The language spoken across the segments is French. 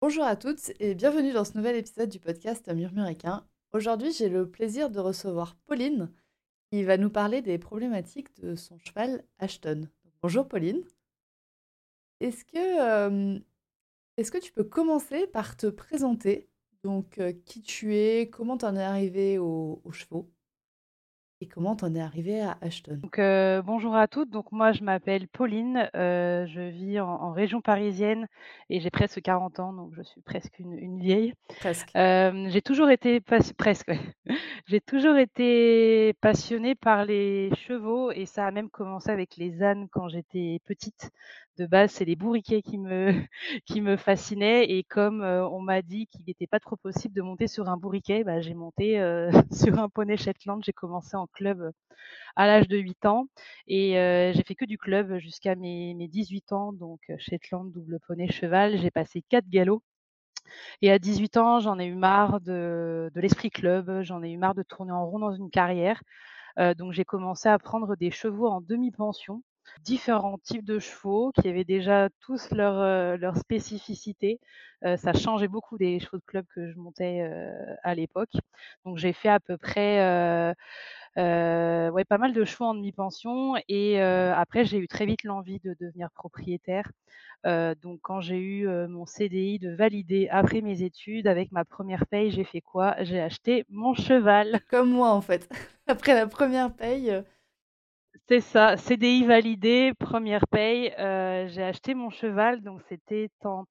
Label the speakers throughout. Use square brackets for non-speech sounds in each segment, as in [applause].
Speaker 1: Bonjour à toutes et bienvenue dans ce nouvel épisode du podcast Murmuréquin. Aujourd'hui, j'ai le plaisir de recevoir Pauline qui va nous parler des problématiques de son cheval Ashton. Bonjour Pauline. Est-ce que, que tu peux commencer par te présenter? Donc, qui tu es, comment tu en es arrivé aux chevaux? Et comment t'en es arrivée à Ashton?
Speaker 2: Donc, bonjour à toutes. Donc moi, je m'appelle Pauline, je vis en région parisienne et j'ai presque 40 ans, donc je suis presque une vieille.
Speaker 1: Presque.
Speaker 2: j'ai toujours été presque, [laughs] J'ai toujours été passionnée par les chevaux et ça a même commencé avec les ânes quand j'étais petite. De base, c'est les bourriquets qui me [laughs] qui me fascinaient et comme, on m'a dit qu'il n'était pas trop possible de monter sur un bourriquet, bah, j'ai monté, [laughs] sur un poney Shetland. J'ai commencé en club, à l'âge de 8 ans et j'ai fait que du club jusqu'à mes mes 18 ans, donc Shetland, double poney, cheval. J'ai passé 4 galops et à 18 ans, j'en ai eu marre de de l'esprit club, j'en ai eu marre de tourner en rond dans une carrière, donc j'ai commencé à prendre des chevaux en demi-pension différents types de chevaux qui avaient déjà tous leur, euh. Euh, ça changeait beaucoup des chevaux de club que je montais euh, à l'époque. Donc j'ai fait à peu près ouais, pas mal de chevaux en demi-pension et après j'ai eu très vite l'envie de devenir propriétaire. donc quand j'ai eu mon CDI de valider après mes études avec ma première paye, j'ai fait quoi? J'ai acheté mon cheval.
Speaker 1: Comme moi en fait. [laughs] Après la première paye,
Speaker 2: c'est ça, CDI validé, première paye. Euh, j'ai acheté mon cheval, donc c'était en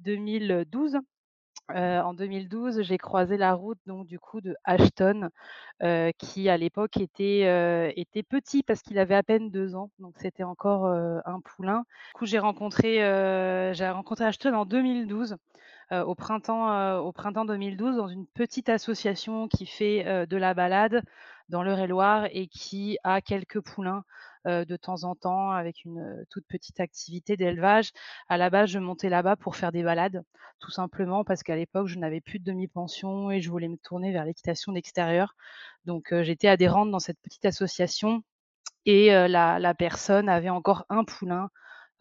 Speaker 2: 2012. Euh, en 2012, j'ai croisé la route donc du coup de Ashton, euh, qui à l'époque était, était petit parce qu'il avait à peine deux ans, donc c'était encore un poulain. Du coup, j'ai rencontré, j'ai rencontré Ashton en 2012. au printemps, au printemps 2012 dans une petite association qui fait de la balade dans l'Eure-et-Loire et qui a quelques poulains de temps en temps avec une toute petite activité d'élevage. À la base, je montais là-bas pour faire des balades, tout simplement parce qu'à l'époque, je n'avais plus de demi-pension et je voulais me tourner vers l'équitation d'extérieur. Donc, j'étais adhérente dans cette petite association et la, la, personne avait encore un poulain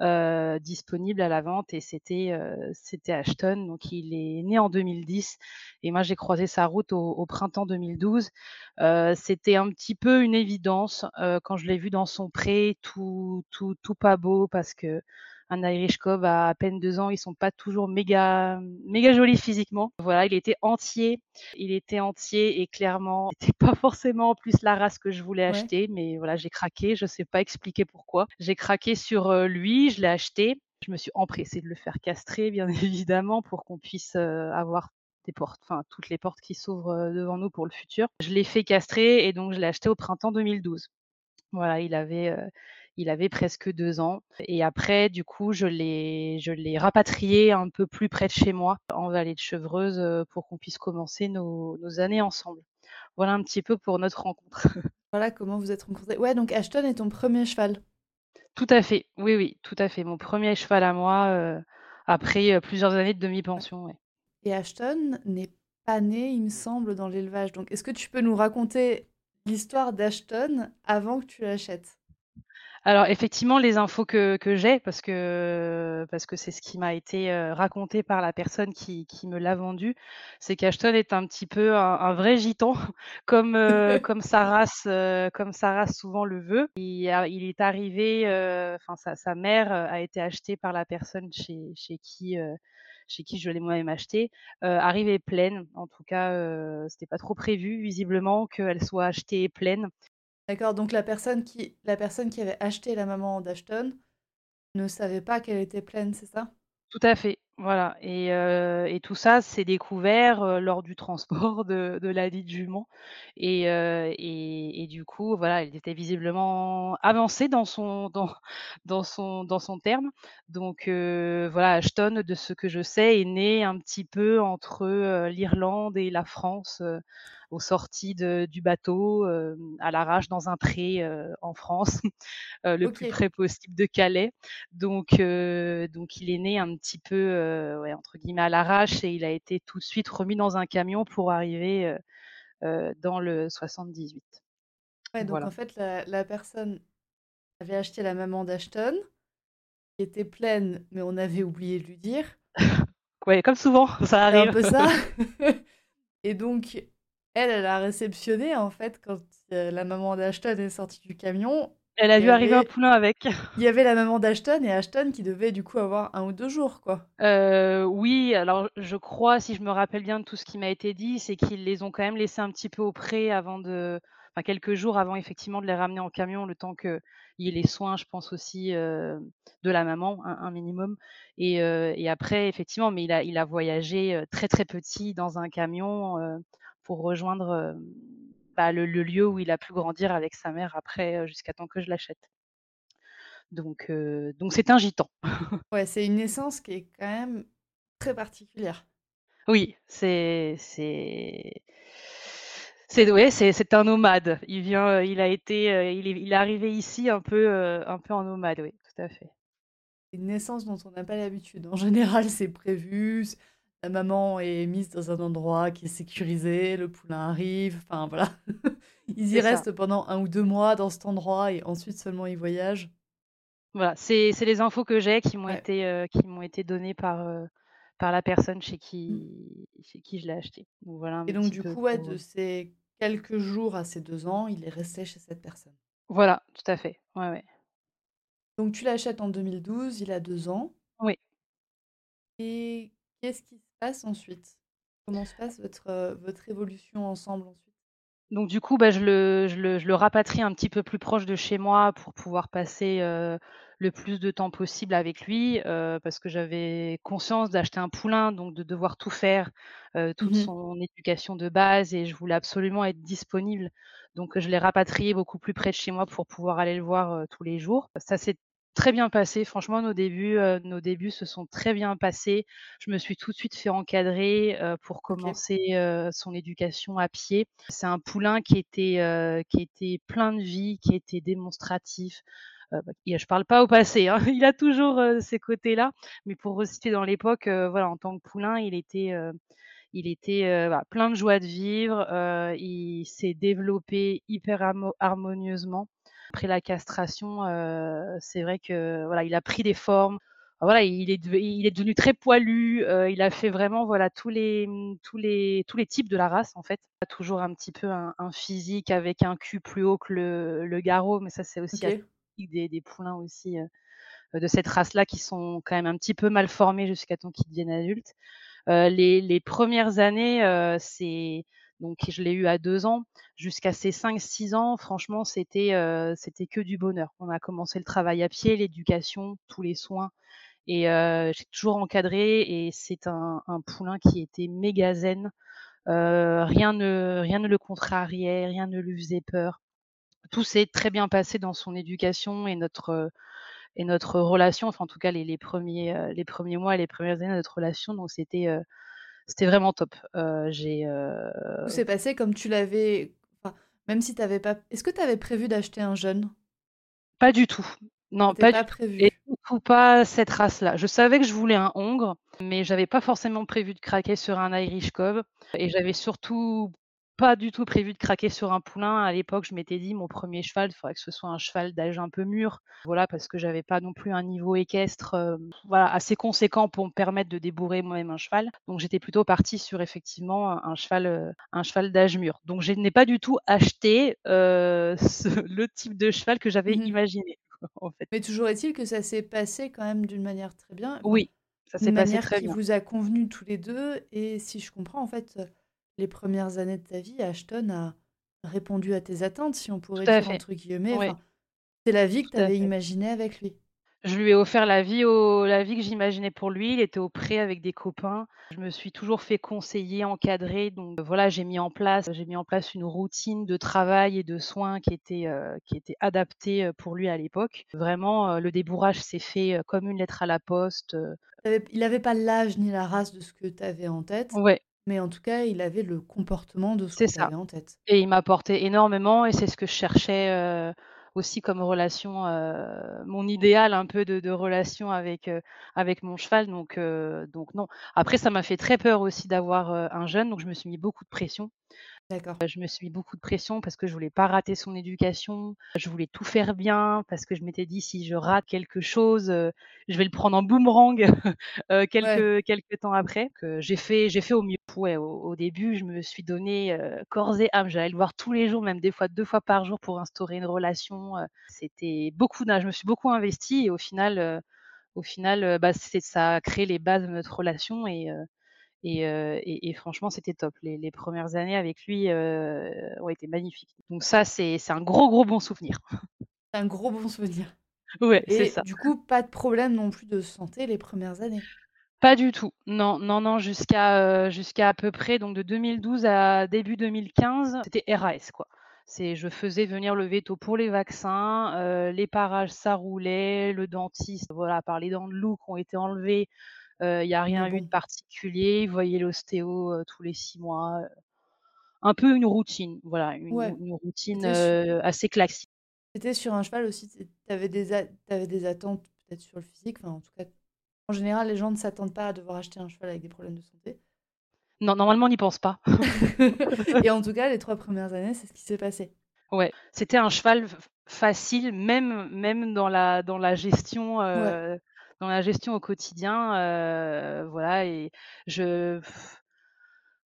Speaker 2: euh, disponible à la vente et c'était euh, c'était Ashton. Donc il est né en 2010 et moi j'ai croisé sa route au, au printemps 2012. Euh, c'était un petit peu une évidence quand je l'ai vu dans son pré, tout tout tout pas beau parce que un Irish Cob à à peine deux ans, ils sont pas toujours méga, méga jolis physiquement. Voilà, il était entier, il était entier et clairement, c'était [laughs] pas forcément en plus la race que je voulais acheter, mais voilà, j'ai craqué, je sais pas expliquer pourquoi. J'ai craqué sur euh, lui, je l'ai acheté. Je me suis empressée de le faire castrer, bien [laughs] évidemment, pour qu'on puisse euh, avoir des portes, enfin toutes les portes qui s'ouvrent euh, devant nous pour le futur. Je l'ai fait castrer et donc je l'ai acheté au printemps 2012. Voilà, il avait, il avait presque deux ans. Et après, du coup, je l'ai, je l'ai rapatrié un peu plus près de chez moi, en vallée de Chevreuse, euh, pour qu'on puisse commencer nos, années ensemble. Voilà un petit peu pour notre rencontre. [laughs]
Speaker 1: Voilà comment vous êtes rencontrés. Ouais, donc Ashton est ton premier cheval.
Speaker 2: Tout à fait, oui, oui, tout à fait. Mon premier cheval à moi, euh, après euh, plusieurs années de demi-pension.
Speaker 1: Et Ashton n'est pas né, il me semble, dans l'élevage. Donc, est-ce que tu peux nous raconter l'histoire d'Ashton avant que tu l'achètes?
Speaker 2: Alors effectivement, les infos que que j'ai, parce que parce que c'est ce qui m'a été, euh, raconté par la personne qui qui me l'a vendu, c'est qu'Ashton est un petit peu un vrai gitan [laughs] comme, euh, [laughs] comme sa race, euh, comme sa race souvent le veut. Il il est arrivé, enfin sa sa mère, a été achetée par la personne chez chez qui, chez qui je l'ai moi-même acheté, arrivée pleine. En tout cas, c'était pas trop prévu visiblement qu'elle soit achetée pleine.
Speaker 1: D'accord, donc la personne qui la personne qui avait acheté la maman d'Ashton ne savait pas qu'elle était pleine, c'est ça?
Speaker 2: Tout à fait. Voilà et et tout ça, c'est découvert, heu, lors du transport de de ladite jument et heu et du coup, voilà, il était visiblement avancé dans son dans dans son dans son terme. Donc voilà, Ashton, de ce que je sais, est né un petit peu entre, l'Irlande et la France, aux sorties de du bateau, à l'arrache dans un pré, en France. [laughs] le plus
Speaker 1: OK.
Speaker 2: près possible de Calais. Donc donc il est né un petit peu, ouais, entre guillemets «à l'arrache» et il a été tout de suite remis dans un camion pour arriver, dans le 78.
Speaker 1: Ouais, donc
Speaker 2: Voilà.
Speaker 1: en fait, la la personne avait acheté la maman d'Ashton, qui était pleine, mais on avait oublié de lui dire. [laughs]
Speaker 2: Ouais, comme souvent, ça
Speaker 1: C'est un
Speaker 2: arrive.
Speaker 1: peu ça. [laughs] Et donc, elle, elle a réceptionné, en fait, quand, heu, la maman d'Ashton est sortie du camion,
Speaker 2: Elle a vu arriver un poulain avec. [laughs]
Speaker 1: il y avait la maman d'Ashton et Ashton qui devait, du coup, avoir un ou 2 jours, quoi.
Speaker 2: Heu, oui, alors je crois, si je me rappelle bien de tout ce qui m'a été dit, c'est qu'ils les ont quand même laissés un petit peu au pré avant de enfin quelques jours avant effectivement de les ramener en camion, le temps qu'il y ait les soins, je pense aussi, heu, de la maman, un un minimum et après effectivement, mais il a il a voyagé, très, très petit dans un camion, pour rejoindre, hem, bah, le le lieu où il a pu grandir avec sa mère après, heu, jusqu'à temps que je l'achète. Donc heu, donc c'est un gitan. [laughs]
Speaker 1: Ouais, c'est une naissance qui est quand même très particulière.
Speaker 2: Oui, c'est c'est c'est ouais, c'est un nomade. Il vient, il a été, il est il est arrivé ici un peu, un peu en nomade, oui, tout à fait.
Speaker 1: Une naissance dont on n'a pas l'habitude. En général, c'est prévu, la maman est mise dans un endroit qui est sécurisé, le poulain arrive, enfin voilà. [laughs] Ils y
Speaker 2: ça.
Speaker 1: restent pendant un ou 2 mois dans cet endroit et ensuite seulement ils voyagent.
Speaker 2: Voilà, c'est les infos que j'ai qui m'ont
Speaker 1: Ouais.
Speaker 2: été, qui m'ont été données par, heu, par la personne chez
Speaker 1: Mmh.
Speaker 2: qui chez qui je l'ai acheté. Donc voilà
Speaker 1: Et donc du coup, ouais, de
Speaker 2: heu
Speaker 1: ces quelques jours à ces 2 ans, il est resté chez cette personne.
Speaker 2: voilà, tout à fait. Ouais, ouais.
Speaker 1: Donc tu l'achètes en 2012, il a 2 ans
Speaker 2: Oui.
Speaker 1: et qu'est-ce qui se passe ensuite? Comment se passe votre, votre évolution ensemble ensuite?
Speaker 2: Donc du coup, bah, je le je le je le rapatrie un petit peu plus proche de chez moi pour pouvoir passer, le plus de temps possible avec lui, parce que j'avais conscience d'acheter un poulain, donc de devoir tout faire, toute
Speaker 1: Mmh
Speaker 2: son éducation de base et je voulais absolument être disponible. Donc je l'ai rapatrié beaucoup plus près de chez moi pour pouvoir aller le voir, tous les jours. Ça s'est très bien passé, franchement nos débuts, heu, nos débuts se sont très bien passés. Je me suis tout de suite fait encadrer, heu, pour commencer, heu, son éducation à pied. C'est un poulain qui était, heu, qui était plein de vie, qui était démonstratif. Heu, bah, et je parle pas au passé, hein, [laughs] il a toujours, heu, ces côtés-là, mais pour resituer dans l'époque, voilà, en tant que poulain, il était, il était, heu, voilà, plein de joie de vivre, heu, il s'est développé hyper harmonieusement. Après la castration, heu, c'est vrai que, voilà, il a pris des formes. Voilà, il est il est devenu très poilu, heu, il a fait vraiment, voilà, tous les, mmh, tous les tous les types de la race, en fait. Il a toujours un petit peu un un physique avec un cul plus haut que le le garrot, mais ça, c'est aussi
Speaker 1: OK.
Speaker 2: atypique des des poulains aussi, heu, de cette race-là qui sont quand même un petit peu mal formés jusqu'à temps qu'ils deviennent adultes. Les les 1 années, c'est donc je l'ai eu à 2 ans, jusqu'à ses 5-6 ans, franchement, c'était, heu, c'était que du bonheur. On a commencé le travail à pied, l'éducation, tous les soins et heu, j'ai toujours encadré et c'est un poulain qui était méga zen. Heu, rien ne rien ne le contrariait, rien ne lui faisait peur. Tout s'est très bien passé dans son éducation et notre, et notre relation, enfin en tout cas les les 1ers, heu, les 1ers mois et les 1res années de notre relation, donc c'était, c'était vraiment top. Heu, j'ai,
Speaker 1: Tout s'est passé comme tu l'avais enfin, même si tu avais pas est-ce que tu avais prévu d'acheter un jeune?
Speaker 2: pas du tout. Non, pas du
Speaker 1: pas
Speaker 2: tout et
Speaker 1: prévu.
Speaker 2: surtout pas cette race-là. Je savais que je voulais un hongre, mais j'avais pas forcément prévu de craquer sur un Irish Cobb et j'avais surtout pas du tout prévu de craquer sur un poulain. À l'époque, je m'étais dit: «Mon 1er cheval, il faudrait que ce soit un cheval d'âge un peu mûr». Voilà, parce que j'avais pas non plus un niveau équestre, hem, voilà, assez conséquent pour me permettre de débourrer moi-même un cheval. Donc j'étais plutôt partie sur effectivement un cheval, heu, un cheval d'âge mûr. Donc je n'ai pas du tout acheté, [laughs] ce le type de cheval que j'avais
Speaker 1: Mmh
Speaker 2: imaginé, [laughs] en fait.
Speaker 1: Mais toujours est-il que ça s'est passé quand même d'une manière très bien,
Speaker 2: Oui, ça s'est
Speaker 1: une
Speaker 2: passé
Speaker 1: manière
Speaker 2: très
Speaker 1: qui
Speaker 2: bien.
Speaker 1: vous a convenu tous les 2. et si je comprends, en fait, les premières années de ta vie, Ashton a répondu à tes attentes, si on pourrait dire
Speaker 2: fait.
Speaker 1: entre guillemets,
Speaker 2: Oui,
Speaker 1: enfin, c'est la vie que tu avais imaginée avec lui.
Speaker 2: Je lui ai offert la vie au la vie que j'imaginais pour lui. Il était au pré avec des copains. Je me suis toujours fait conseiller, encadrer, donc voilà, j'ai mis en place j'ai mis en place une routine de travail et de soins qui était, heu, qui était adaptée, heu, pour lui à l'époque. Vraiment, le débourrage s'est fait, comme une lettre à la poste.
Speaker 1: Il avait pas l'âge ni la race de ce que tu avais en tête,
Speaker 2: Ouais.
Speaker 1: Mais en tout cas, il avait le comportement de ce
Speaker 2: ça
Speaker 1: avais en tête.
Speaker 2: et il m'apportait énormément et c'est ce que je cherchais, heu, aussi comme relation, heu, mon idéal un peu de de relation avec, heu, avec mon cheval donc donc non. Après ça m'a fait très peur aussi d'avoir, un jeune, donc je me suis mis beaucoup de pression.
Speaker 1: D'accord.
Speaker 2: Je me suis mis beaucoup de pression parce que je voulais pas rater son éducation. Je voulais tout faire bien parce que je m'étais dit: «Si je rate quelque chose, je vais le prendre en boomerang, [laughs] heu,
Speaker 1: Ouais.
Speaker 2: quelque quelque temps après». Que j'ai fait j'ai fait au mieux. Ouais, au au début, je me suis donné, corps et âme. J'allais le voir tous les jours, même des fois 2 fois par jour pour instaurer une relation, c'était beaucoup je me suis beaucoup investie et au final, au final, bah, c'est ça a créé les bases de notre relation et et heu et et franchement, c'était top. Les les 1res années avec lui, ont été magnifiques. Donc ça, c'est un gros, gros bon souvenir.
Speaker 1: Un gros bon souvenir [laughs]
Speaker 2: Ouais, c'est
Speaker 1: et
Speaker 2: ça.
Speaker 1: du coup, pas de problème non plus de santé les 1res années?
Speaker 2: Pas du tout. Non, non, non, jusqu'à, à peu près donc de 2012 à début 2015, c'était RAS, quoi. C'est je faisais venir le véto pour les vaccins, les parages, ça roulait, le dentiste, voilà, à part les dents de loup qui ont été enlevées, il y a rien eu de particulier. Il voyait l'ostéo, tous les 6 mois, un peu une routine, voilà, une
Speaker 1: Ouais,
Speaker 2: une routine,
Speaker 1: c'était
Speaker 2: assez classique.
Speaker 1: Tu étais sur un cheval aussi, tu avais avais des attentes peut-être sur le physique, enfin, en tout cas, en général, les gens ne s'attendent pas à devoir acheter un cheval avec des problèmes de santé.
Speaker 2: Non, normalement, on n'y pense pas. [laughs]
Speaker 1: Et [laughs] en tout cas, les 3 1res années, c'est ce qui s'est passé?
Speaker 2: Ouais, c'était un cheval facile, même même dans la dans la gestion,
Speaker 1: Ouais.
Speaker 2: Dans la gestion au quotidien, voilà et je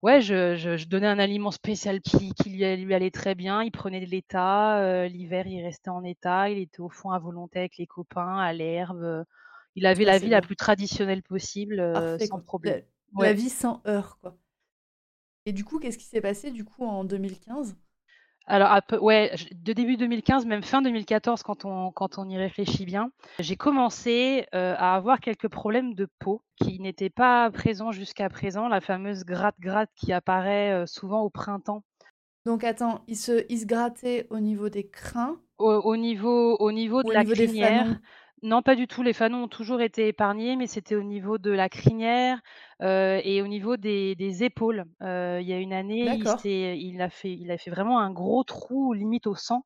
Speaker 2: ouais, je je je donnais un aliment spécial qui qui lui allait très bien. Il prenait de l'état, l'hiver, il restait en état, il était au fond à volonté avec les copains, à l'herbe, il avait la
Speaker 1: c'est
Speaker 2: vie la
Speaker 1: bien.
Speaker 2: plus traditionnelle possible,
Speaker 1: Parfait,
Speaker 2: sans
Speaker 1: quoi.
Speaker 2: problème.
Speaker 1: La la
Speaker 2: Ouais.
Speaker 1: vie sans heurts, quoi. Et du coup, qu'est-ce qui s'est passé, du coup, en 2015?
Speaker 2: Alors à peu ouais, de début 2015, même fin 2014 quand on quand on y réfléchit bien, j'ai commencé, heu, à avoir quelques problèmes de peau qui n'étaient pas présents jusqu'à présent, la fameuse gratte gratte qui apparaît, heu, souvent au printemps.
Speaker 1: Donc attends, il se il se grattait au niveau des crins?
Speaker 2: Au au niveau au niveau de
Speaker 1: au
Speaker 2: la
Speaker 1: niveau
Speaker 2: crinière. Non, pas du tout, les fanons ont toujours été épargnés, mais c'était au niveau de la crinière, heu et au niveau des des épaules. Heu, il y a une année, il
Speaker 1: D'accord.
Speaker 2: s'est il a fait il a fait vraiment un gros trou limite au sang,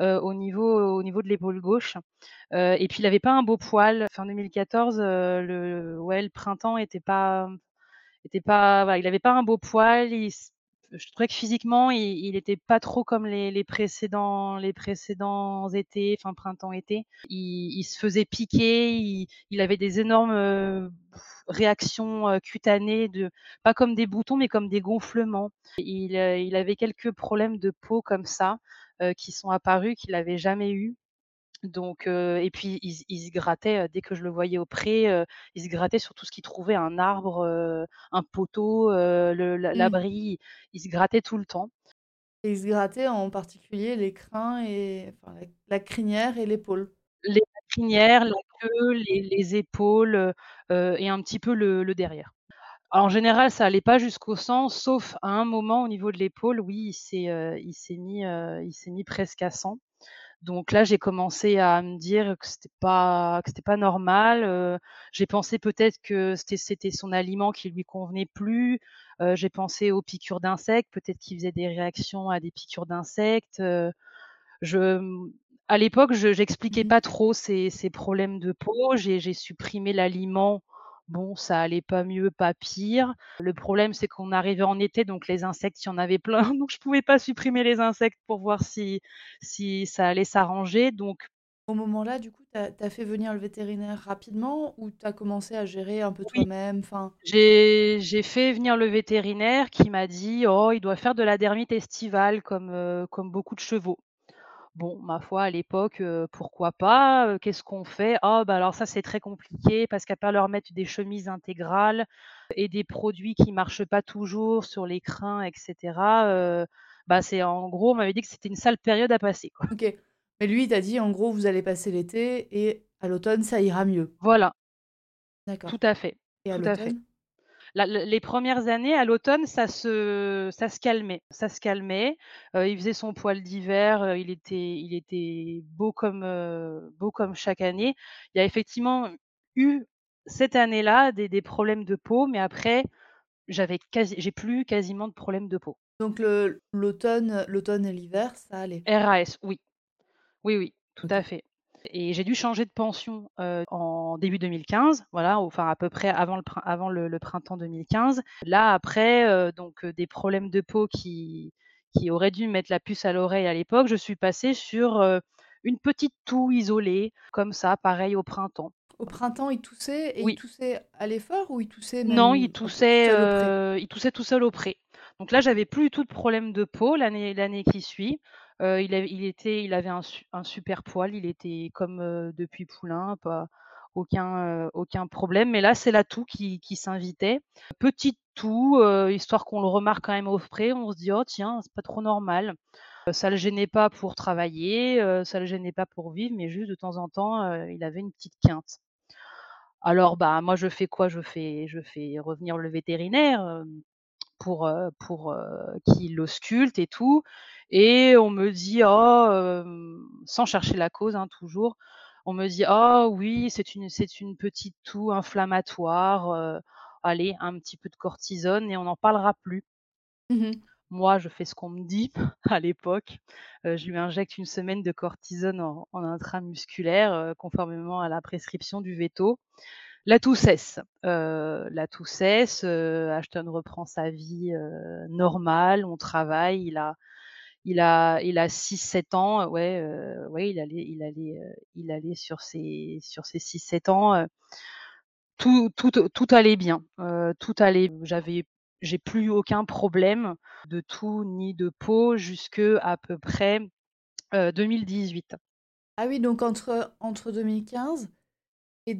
Speaker 2: heu, au niveau au niveau de l'épaule gauche, et puis il avait pas un beau poil. Fin 2014, heu, le ouais, le printemps était pas était pas voilà, il avait pas un beau poil, il s je trouvais que physiquement, il il était pas trop comme les les précédents les précédents étés, enfin printemps-été. Il il se faisait piquer, il il avait des énormes, heu, réactions, heu, cutanées de pas comme des boutons, mais comme des gonflements. Il, heu, il avait quelques problèmes de peau comme ça, qui sont apparus, qu'il avait jamais eu. Donc et puis il se il se grattait, dès que je le voyais au pré, heu, il se grattait sur tout ce qu'il trouvait, un arbre, un poteau, heu, le l'a
Speaker 1: Mmh.
Speaker 2: l'abri, il se grattait tout le temps.
Speaker 1: Et il se grattait en particulier les crins et enfin la la crinière et l'épaule?
Speaker 2: Les la crinière, la queue, les les épaules, et un petit peu le le derrière. En général, ça allait pas jusqu'au sang, sauf à un moment au niveau de l'épaule, oui, il s'est, mis, il s'est mis presque à sang. Donc là, j'ai commencé à me dire que c'était pas que c'était pas normal, heu, j'ai pensé peut-être que c'était c'était son aliment qui lui convenait plus, heu, j'ai pensé aux piqûres d'insectes, peut-être qu'il faisait des réactions à des piqûres d'insectes, heu, je, mmh, à l'époque, je
Speaker 1: Mmh
Speaker 2: j'expliquais
Speaker 1: mh.
Speaker 2: pas trop ces ces problèmes de peau, j'ai j'ai supprimé l'aliment. Bon, ça allait pas mieux, pas pire. Le problème, c'est qu'on arrivait en été, donc les insectes, il y en avait plein, [laughs] donc je pouvais pas supprimer les insectes pour voir si si ça allait s'arranger, donc
Speaker 1: Au moment-là, du coup, tu as fait venir le vétérinaire rapidement ou tu as commencé à gérer un peu
Speaker 2: Oui,
Speaker 1: toi-même? Enfin
Speaker 2: j'ai j'ai fait venir le vétérinaire qui m'a dit: «Oh, il doit faire de la dermite estivale comme, comme beaucoup de chevaux». Bon, ma foi, à l'époque, pourquoi pas? Qu'est-ce qu'on fait? «Ah, bah, alors ça, c'est très compliqué parce qu'à part leur mettre des chemises intégrales et des produits qui marchent pas toujours sur les crins et cetera, heu, bah, c'est en gros, on m'avait dit que c'était une sale période à passer, quoi».
Speaker 1: OK. Mais lui, il t'a dit, en gros, vous allez passer l'été et à l'automne, ça ira mieux.
Speaker 2: Voilà.
Speaker 1: D'accord.
Speaker 2: Tout à fait,
Speaker 1: Et à
Speaker 2: tout à fait. La les premières années, à l'automne, ça se ça se calmait ça se calmait. Heu, il faisait son poil d'hiver, heu, il était il était beau comme, heu, beau comme chaque année. Il y a effectivement eu, cette année-là, des des problèmes de peau, mais après, j'avais quasi j'ai plus quasiment de problèmes de peau.
Speaker 1: Donc l'automne l'automne et l'hiver, ça allait?
Speaker 2: RAS, oui. Oui, oui, tout à fait et j'ai dû changer de pension, en début 2015, voilà, enfin à peu près avant le prin avant le le printemps 2015. Là, après, donc des problèmes de peau qui qui auraient dû me mettre la puce à l'oreille à l'époque, je suis passée sur, une petite toux isolée, comme ça, pareil au printemps.
Speaker 1: Au printemps, il toussait et il
Speaker 2: Oui.
Speaker 1: toussait à l'effort ou il toussait
Speaker 2: Non, il
Speaker 1: même peu tout
Speaker 2: toussait, il toussait tout seul auprès. Donc là, j'avais plus du tout de problème de peau l'année qui suit. Heu, il il était il avait un un super poil, il était comme, heu, de Puy-Poulin, pas aucun, heu, aucun problème. Mais là, c'est la toux qui qui s'invitait. Petite toux, heu, histoire qu'on le remarque quand même auprès, on se dit: «Oh tiens, c'est pas trop normal». Ça le gênait pas pour travailler, ça le gênait pas pour vivre, mais juste de temps en temps, il avait une petite quinte. Alors, bah, moi, je fais quoi? Je fais je fais revenir le vétérinaire, pour, pour, qu'il l'ausculte et tout et on me dit: «Oh», sans chercher la cause, hein, toujours, on me dit: «Oh oui, c'est une c'est une petite toux inflammatoire, allez, un petit peu de cortisone et on n'en parlera plus».
Speaker 1: Mmh mh.
Speaker 2: Moi, je fais ce qu'on me dit [laughs] à l'époque. Je lui injecte une semaine de cortisone en en intramusculaire, conformément à la prescription du véto. La toux cesse, heu, la toux cesse, heu, Ashton reprend sa vie, heu, normale, on travaille, il a il a il a 6-7 ans, ouais, heu, ouais, il allait il allait, il allait sur ses sur ses 6-7 ans, tout tout tout allait bien, tout allait j'avais j'ai plus aucun problème de toux ni de peau jusque à peu près, heu, 2018.
Speaker 1: Ah oui, donc entre entre 2015 et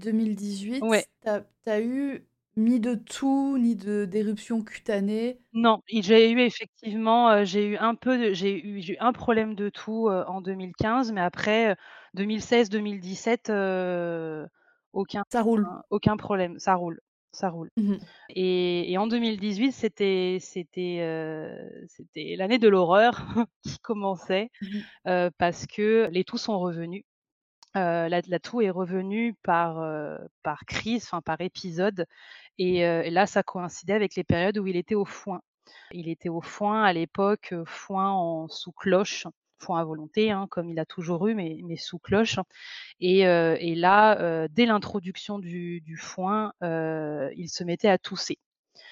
Speaker 2: Ouais.
Speaker 1: 2018, tu as tu as eu ni de toux, ni de d'éruption cutanée?
Speaker 2: Non j'ai eu effectivement, heu, j'ai eu un peu de j'ai eu j'ai eu un problème de toux, heu, en 2015, mais après, heu, 2016-2017, heu, aucun
Speaker 1: Ça roule?
Speaker 2: aucun problème, ça roule, ça roule
Speaker 1: Mmh mh.
Speaker 2: et et en 2018, c'était c'était, heu, c'était l'année de l'horreur [laughs] qui commençait,
Speaker 1: Mmh mh.
Speaker 2: heu, parce que les toux sont revenus. Heu, la la toux est revenue par, heu, par crise, enfin par épisode et et là, ça coïncidait avec les périodes où il était au foin. Il était au foin à l'époque, foin en sous cloche, foin à volonté, hein, comme il a toujours eu, mais mais sous cloche et et là, dès l'introduction du du foin, il se mettait à tousser.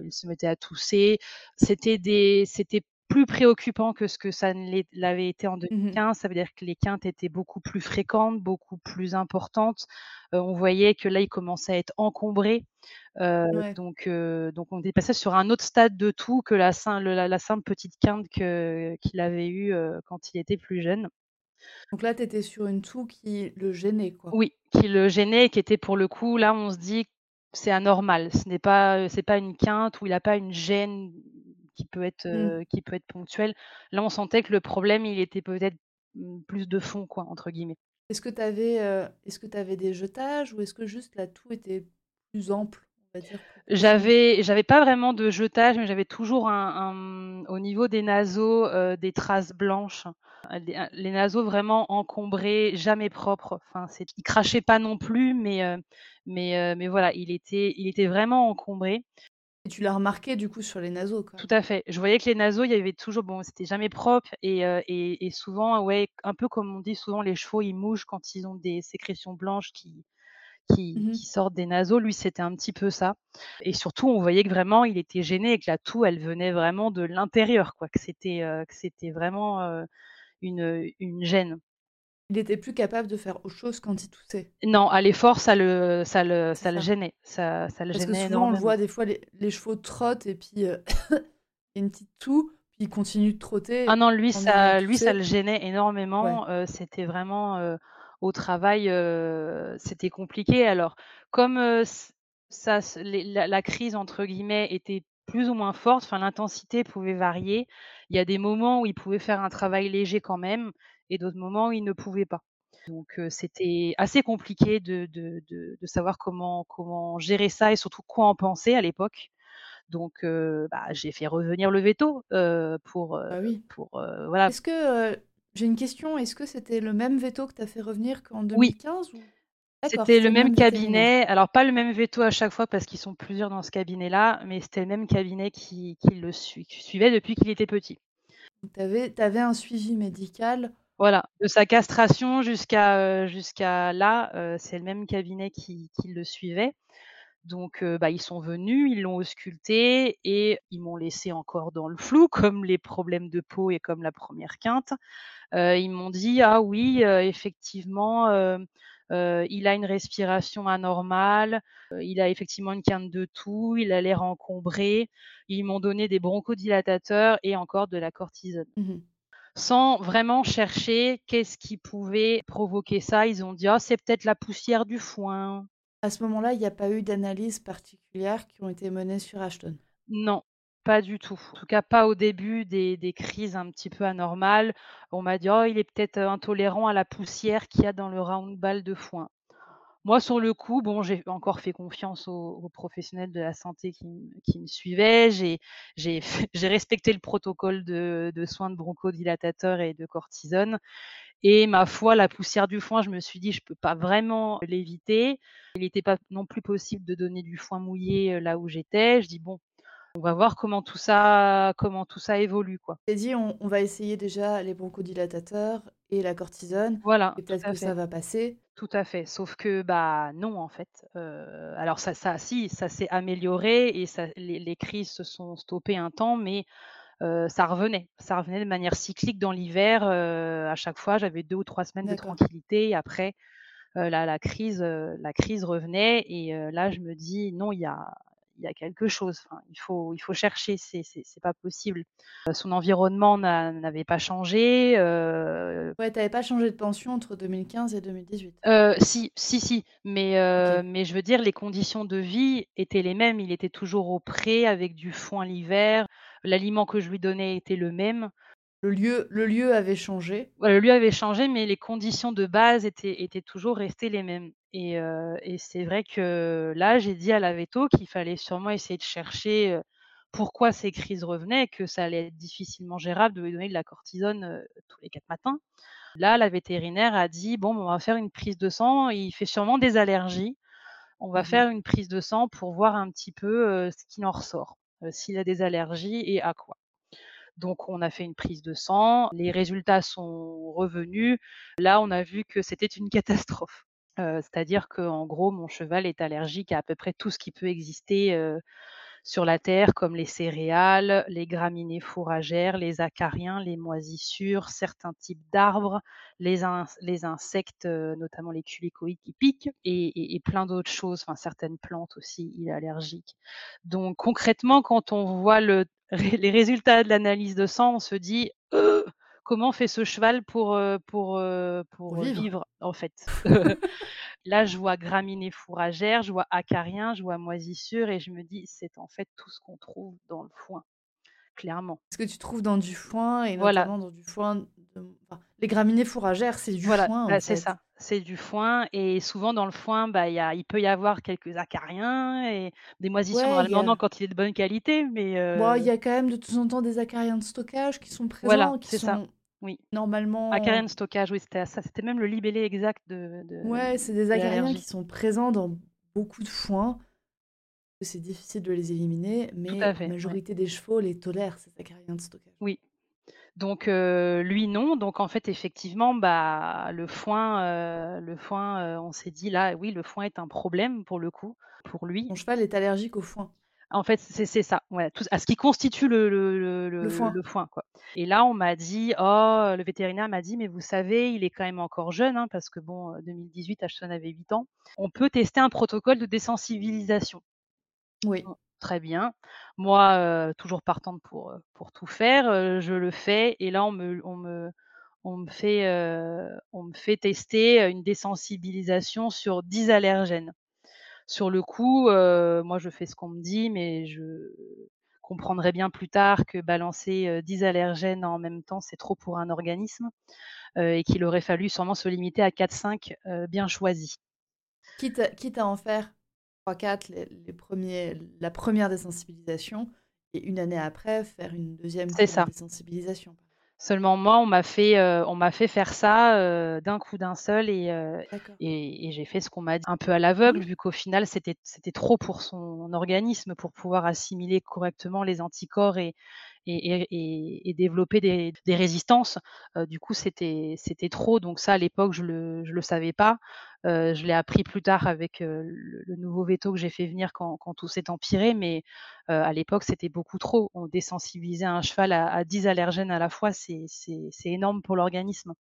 Speaker 2: Il se mettait à tousser. C'était des c'était plus préoccupant que ce que ça l'avait été en
Speaker 1: Mmh mh.
Speaker 2: 2015. Ça veut dire que les quintes étaient beaucoup plus fréquentes, beaucoup plus importantes. On voyait que là, il commençait à être encombré.
Speaker 1: Ouais.
Speaker 2: donc donc on est passé sur un autre stade de toux que la sim le la la simple petite quinte qu'il avait eue, quand il était plus jeune.
Speaker 1: Donc là, tu étais sur une toux qui le gênait, quoi?
Speaker 2: Oui, qui le gênait et qui était pour le coup là, on se dit: «C'est anormal». Ce n'est pas, c'est pas une quinte où il a pas une gêne qui peut être,
Speaker 1: Mmh.
Speaker 2: qui peut être ponctuelle. Là, on sentait que le problème, il était peut-être, mmh, plus «de fond» quoi, entre guillemets.
Speaker 1: Est-ce que tu avais, est-ce que tu avais des jetages ou est-ce que juste la toux était plus ample, on va dire, plus profonde?
Speaker 2: J'avais j'avais pas vraiment de jetage, mais j'avais toujours un un, au niveau des naseaux, des traces blanches. Heu, des un les naseaux vraiment encombrés, jamais propres. Enfin, c'est il crachait pas non plus, mais mais mais voilà, il était il était vraiment encombré.
Speaker 1: Et tu l'as remarqué, du coup, sur les naseaux,
Speaker 2: Tout à fait. Je voyais que les naseaux, il y avait toujours bon, c'était jamais propre et heu et et souvent, ouais, un peu comme on dit souvent, les chevaux, ils mouchent quand ils ont des sécrétions blanches qui qui
Speaker 1: Mmh mh.
Speaker 2: qui sortent des naseaux. Lui, c'était un petit peu ça et surtout, on voyait que vraiment, il était gêné et que la toux, elle venait vraiment de l'intérieur, quoi, que c'était, que c'était vraiment, heu, une, une gêne.
Speaker 1: Il était plus capable de faire autre chose quand il toussait?
Speaker 2: Non, à l'effort, ça le ça le ça le gênait, ça ça le
Speaker 1: Parce que
Speaker 2: gênait
Speaker 1: souvent, on le voit, des fois, les les chevaux trottent et puis, heu, [coughs] il y a une petite toux, puis ils continuent de trotter
Speaker 2: Ah non, lui ça lui ça le gênait
Speaker 1: Ouais.
Speaker 2: énormément, heu, c'était vraiment, heu, au travail, c'était compliqué. Alors comme, ça les la la «crise» entre guillemets était plus ou moins forte, enfin l'intensité pouvait varier. Il y a des moments où il pouvait faire un travail léger quand même et d'autres moments où il ne pouvait pas. Donc c'était assez compliqué de de de de savoir comment comment gérer ça et surtout quoi en penser à l'époque. Donc bah, j'ai fait revenir le veto, pour,
Speaker 1: Bah oui.
Speaker 2: pour, voilà.
Speaker 1: Est-ce que, j'ai une question, est-ce que c'était le même veto que tu as fait revenir qu'en
Speaker 2: Oui,
Speaker 1: 2015 ou? D'accord,
Speaker 2: c'était le même cabinet, alors pas le même veto à chaque fois parce qu'ils sont plusieurs dans ce cabinet-là, mais c'était le même cabinet qui qui le qui suivait depuis qu'il était petit.
Speaker 1: Tu avais tu avais un suivi médical
Speaker 2: Voilà, de sa castration jusqu'à, là, c'est le même cabinet qui le suivait. Donc bah, ils sont venus, ils l'ont ausculté et ils m'ont laissé encore dans le flou [laughs] comme les problèmes de peau et comme la première quinte. Ils m'ont dit: «Ah oui, effectivement, il a une respiration anormale, il a effectivement une quinte de toux, il a l'air encombré». Ils m'ont donné des bronchodilatateurs et encore de la cortisone.
Speaker 1: mmh
Speaker 2: Sans vraiment chercher qu'est-ce qui pouvait provoquer ça. Ils ont dit: «Ah, c'est peut-être la poussière du foin».
Speaker 1: À ce moment-là, il y a pas eu d'analyses particulières qui ont été menées sur Ashton?
Speaker 2: Non, pas du tout. En tout cas, pas au début des des crises un petit peu anormales. On m'a dit: «Oh, il est peut-être, heu, intolérant à la poussière qu'il y a dans le round ball de foin». Moi, sur le coup, bon, j'ai encore fait confiance aux professionnels de la santé qui me suivaient. [laughs] J'ai respecté le protocole de soins de bronchodilatateurs et de cortisone et ma foi, la poussière du foin, je me suis dit: «Je peux pas vraiment l'éviter». Il était pas non plus possible de donner du foin mouillé, heu, là où j'étais. Je dis: «Bon, on va voir comment tout ça comment tout ça évolue, quoi».
Speaker 1: Dit: «On on va essayer déjà les bronchodilatateurs et la cortisone
Speaker 2: Voilà,
Speaker 1: et peut-être que
Speaker 2: fait.
Speaker 1: ça va passer».
Speaker 2: Tout à fait, sauf que, bah, non, en fait, heu, alors ça ça si, ça s'est amélioré et ça les les crises se sont stoppées un temps, mais heu, ça revenait. Ça revenait de manière cyclique dans l'hiver, heu, à chaque fois, j'avais 2 ou 3 semaines de tranquillité et après, la la crise, la crise revenait et là, je me dis: «Non, il y a il y a quelque chose, enfin, il faut il faut chercher, c'est c'est c'est pas possible». Heu, son environnement n'a n'avait pas changé, heu
Speaker 1: Ouais, tu avais pas changé de pension entre 2015 et 2018?
Speaker 2: Heu, si, si, si, mais
Speaker 1: OK.
Speaker 2: mais je veux dire les conditions de vie étaient les mêmes. Il était toujours au pré avec du foin l'hiver. L'aliment que je lui donnais était le même.
Speaker 1: Le lieu le lieu avait changé?
Speaker 2: Le lieu avait changé, mais les conditions de base étaient étaient toujours restées les mêmes et heu et c'est vrai que là, j'ai dit à la véto qu'il fallait sûrement essayer de chercher, heu, pourquoi ces crises revenaient, que ça allait être difficilement gérable de lui donner de la cortisone, heu, tous les 4 matins. Là, la vétérinaire a dit: «Bon, ben, on va faire une prise de sang, il fait sûrement des allergies. On va
Speaker 1: Mmh
Speaker 2: faire une prise de sang pour voir un petit peu, heu, ce qu'il en ressort, heu, s'il a des allergies et à quoi». Donc on a fait une prise de sang, les résultats sont revenus. Là, on a vu que c'était une [laughs] catastrophe. C'est-à-dire qu'en gros, mon cheval est allergique à à peu près tout ce qui peut exister, heu, sur la terre, comme les céréales, les graminées fourragères, les acariens, les moisissures, certains types d'arbres, les ins les insectes, heu, notamment les culicoïdes qui piquent et et plein d'autres choses, enfin certaines plantes aussi, il est allergique. Donc concrètement, quand on voit le [laughs] les résultats de l'analyse de sang, on se dit: «Heu, comment fait ce cheval pour, pour, heu,
Speaker 1: Pour
Speaker 2: pour, heu,
Speaker 1: vivre?
Speaker 2: vivre en fait?» [laughs] [laughs] Là, je vois graminées fourragères, je vois acariens, je vois moisissures et je me dis: «C'est en fait tout ce qu'on trouve dans le foin», clairement.
Speaker 1: Ce que tu trouves dans du foin et
Speaker 2: Voilà,
Speaker 1: notamment dans du foin de enfin, les graminées fourragères, c'est du
Speaker 2: voilà,
Speaker 1: foin,
Speaker 2: bah, c'est ça, c'est du foin et souvent dans le foin, bah, il y a il peut y avoir quelques acariens et des moisissures
Speaker 1: Ouais,
Speaker 2: normalement
Speaker 1: a
Speaker 2: quand il est de bonne qualité, mais
Speaker 1: il y a quand même de temps en temps des acariens de stockage qui sont
Speaker 2: voilà,
Speaker 1: présents, qui
Speaker 2: c'est ça. Oui,
Speaker 1: normalement
Speaker 2: acariens de stockage, oui, c'était ça, c'était même le libellé exact de de
Speaker 1: ouais, c'est des
Speaker 2: de
Speaker 1: acariens qui sont présents dans beaucoup de foins. C'est difficile de les éliminer, mais la
Speaker 2: ouais.
Speaker 1: majorité des chevaux les tolèrent, ces acariens de stockage.
Speaker 2: Oui. Donc heu, lui non, donc en fait effectivement, bah, le foin, heu, le foin, heu, on s'est dit là, oui, le foin est un problème pour le coup, pour lui.
Speaker 1: Ton cheval est allergique au foin.
Speaker 2: En fait, c'est ça, ouais, tout à ce qui constitue le le le
Speaker 1: Le foin.
Speaker 2: le foin, quoi. Et là, on m'a dit: «Oh» le vétérinaire m'a dit: «Mais vous savez, il est quand même encore jeune, hein», parce que bon, heu, 2018, Ashton avait 8 ans. «On peut tester un protocole de désensibilisation».
Speaker 1: Oui.
Speaker 2: Bon, très bien. Moi, heu, toujours partante pour, pour tout faire, je le fais et là on me on me on me fait, on me fait tester, une désensibilisation sur 10 allergènes. Sur le coup, heu, moi je fais ce qu'on me dit, mais je comprendrait bien plus tard que balancer, 10 allergènes en même temps, c'est trop pour un organisme, et qu'il aurait fallu sûrement se limiter à 4-5, bien choisis.
Speaker 1: Quitte à quitte à en faire 3-4 les les premiers la première désensibilisation et une année après faire une 2e
Speaker 2: C'est ça.
Speaker 1: désensibilisation.
Speaker 2: Seulement moi, on m'a fait, heu, on m'a fait faire ça, heu, d'un coup, d'un seul et
Speaker 1: D'accord.
Speaker 2: et et j'ai fait ce qu'on m'a dit un peu à l'aveugle, vu qu'au final, c'était c'était trop pour son organisme pour pouvoir assimiler correctement les anticorps et et et et et développer des des résistances. Heu, du coup, c'était c'était trop, donc ça, à l'époque, je le je le savais pas. Heu, je l'ai appris plus tard avec, heu, le le nouveau véto que j'ai fait venir quand quand tout s'est empiré, mais à l'époque, c'était beaucoup trop. On désensibilisait un cheval à à 10 allergènes à la fois, c'est c'est c'est énorme pour l'organisme.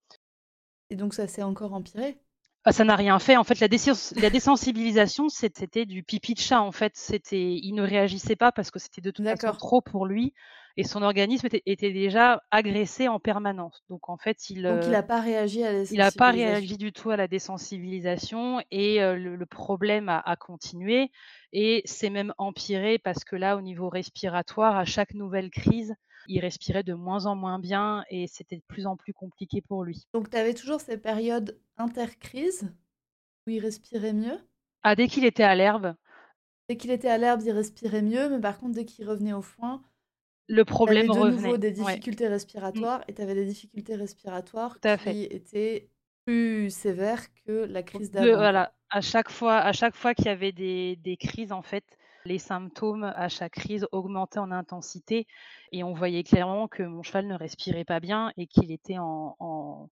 Speaker 1: Et donc ça s'est encore empiré?
Speaker 2: Bah, ça n'a rien fait. En fait, la la désensibilisation, c'était du pipi de chat, en fait. C'était il ne réagissait pas parce que c'était de toute façon trop pour lui et son organisme était était déjà agressé en permanence. Donc en fait, il,
Speaker 1: Donc il
Speaker 2: heu,
Speaker 1: a pas réagi à la
Speaker 2: il a pas réagi du tout à la désensibilisation et heu, le le problème a a continué et s'est même empiré parce que là, au niveau respiratoire, à chaque nouvelle crise, il respirait de moins en moins bien et c'était de plus en plus compliqué pour lui.
Speaker 1: Donc tu avais toujours ces périodes intercrises où il respirait mieux?
Speaker 2: Ah, dès qu'il était à l'herbe
Speaker 1: Dès qu'il était à l'herbe, il respirait mieux, mais par contre, dès qu'il revenait au foin
Speaker 2: le
Speaker 1: tu avais
Speaker 2: problème
Speaker 1: de nouveau
Speaker 2: revenait.
Speaker 1: des
Speaker 2: Ouais.
Speaker 1: difficultés
Speaker 2: Mmh.
Speaker 1: respiratoires et tu avais des difficultés respiratoires
Speaker 2: fait.
Speaker 1: qui étaient plus sévères que la crise d'avant,
Speaker 2: voilà, à chaque fois à chaque fois qu'il y avait des des crises, en fait, les symptômes à chaque crise augmentaient en intensité et on voyait clairement que mon cheval ne respirait pas bien et qu'il était en en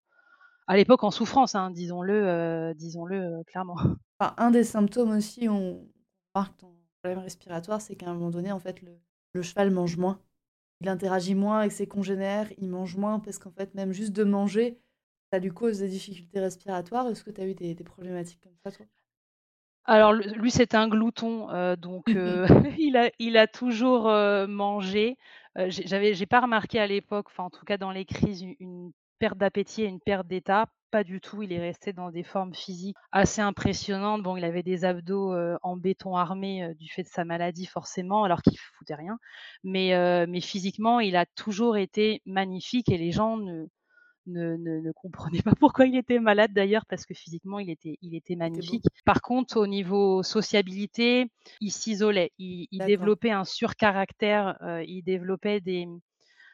Speaker 2: à l'époque en souffrance, hein, disons-le, heu, disons-le, heu, clairement.
Speaker 1: Enfin, un des symptômes aussi, on remarque ton problème respiratoire, c'est qu'à un moment donné, en fait, le le cheval mange moins. Il interagit moins avec ses congénères, il mange moins parce qu'en fait, même juste de manger, ça lui cause des difficultés respiratoires. Est-ce que tu as eu des des problématiques comme ça, toi?
Speaker 2: Alors lui, c'était un glouton, heu, donc heu, [laughs] [laughs] il a il a toujours, heu, mangé. J'avais j'ai pas remarqué à l'époque, enfin en tout cas dans les crises, une perte d'appétit et une perte d'état. Pas du tout, il est resté dans des formes physiques assez impressionnantes. Bon, il avait des abdos, en béton armé, du fait de sa maladie forcément, alors qu'il foutait rien. Mais mais physiquement, il a toujours été magnifique et les gens ne ne ne ne comprenait pas pourquoi il était malade d'ailleurs, parce que physiquement il était il était magnifique. Par contre, au niveau sociabilité, il s'isolait, il il développait un surcaractère, il développait des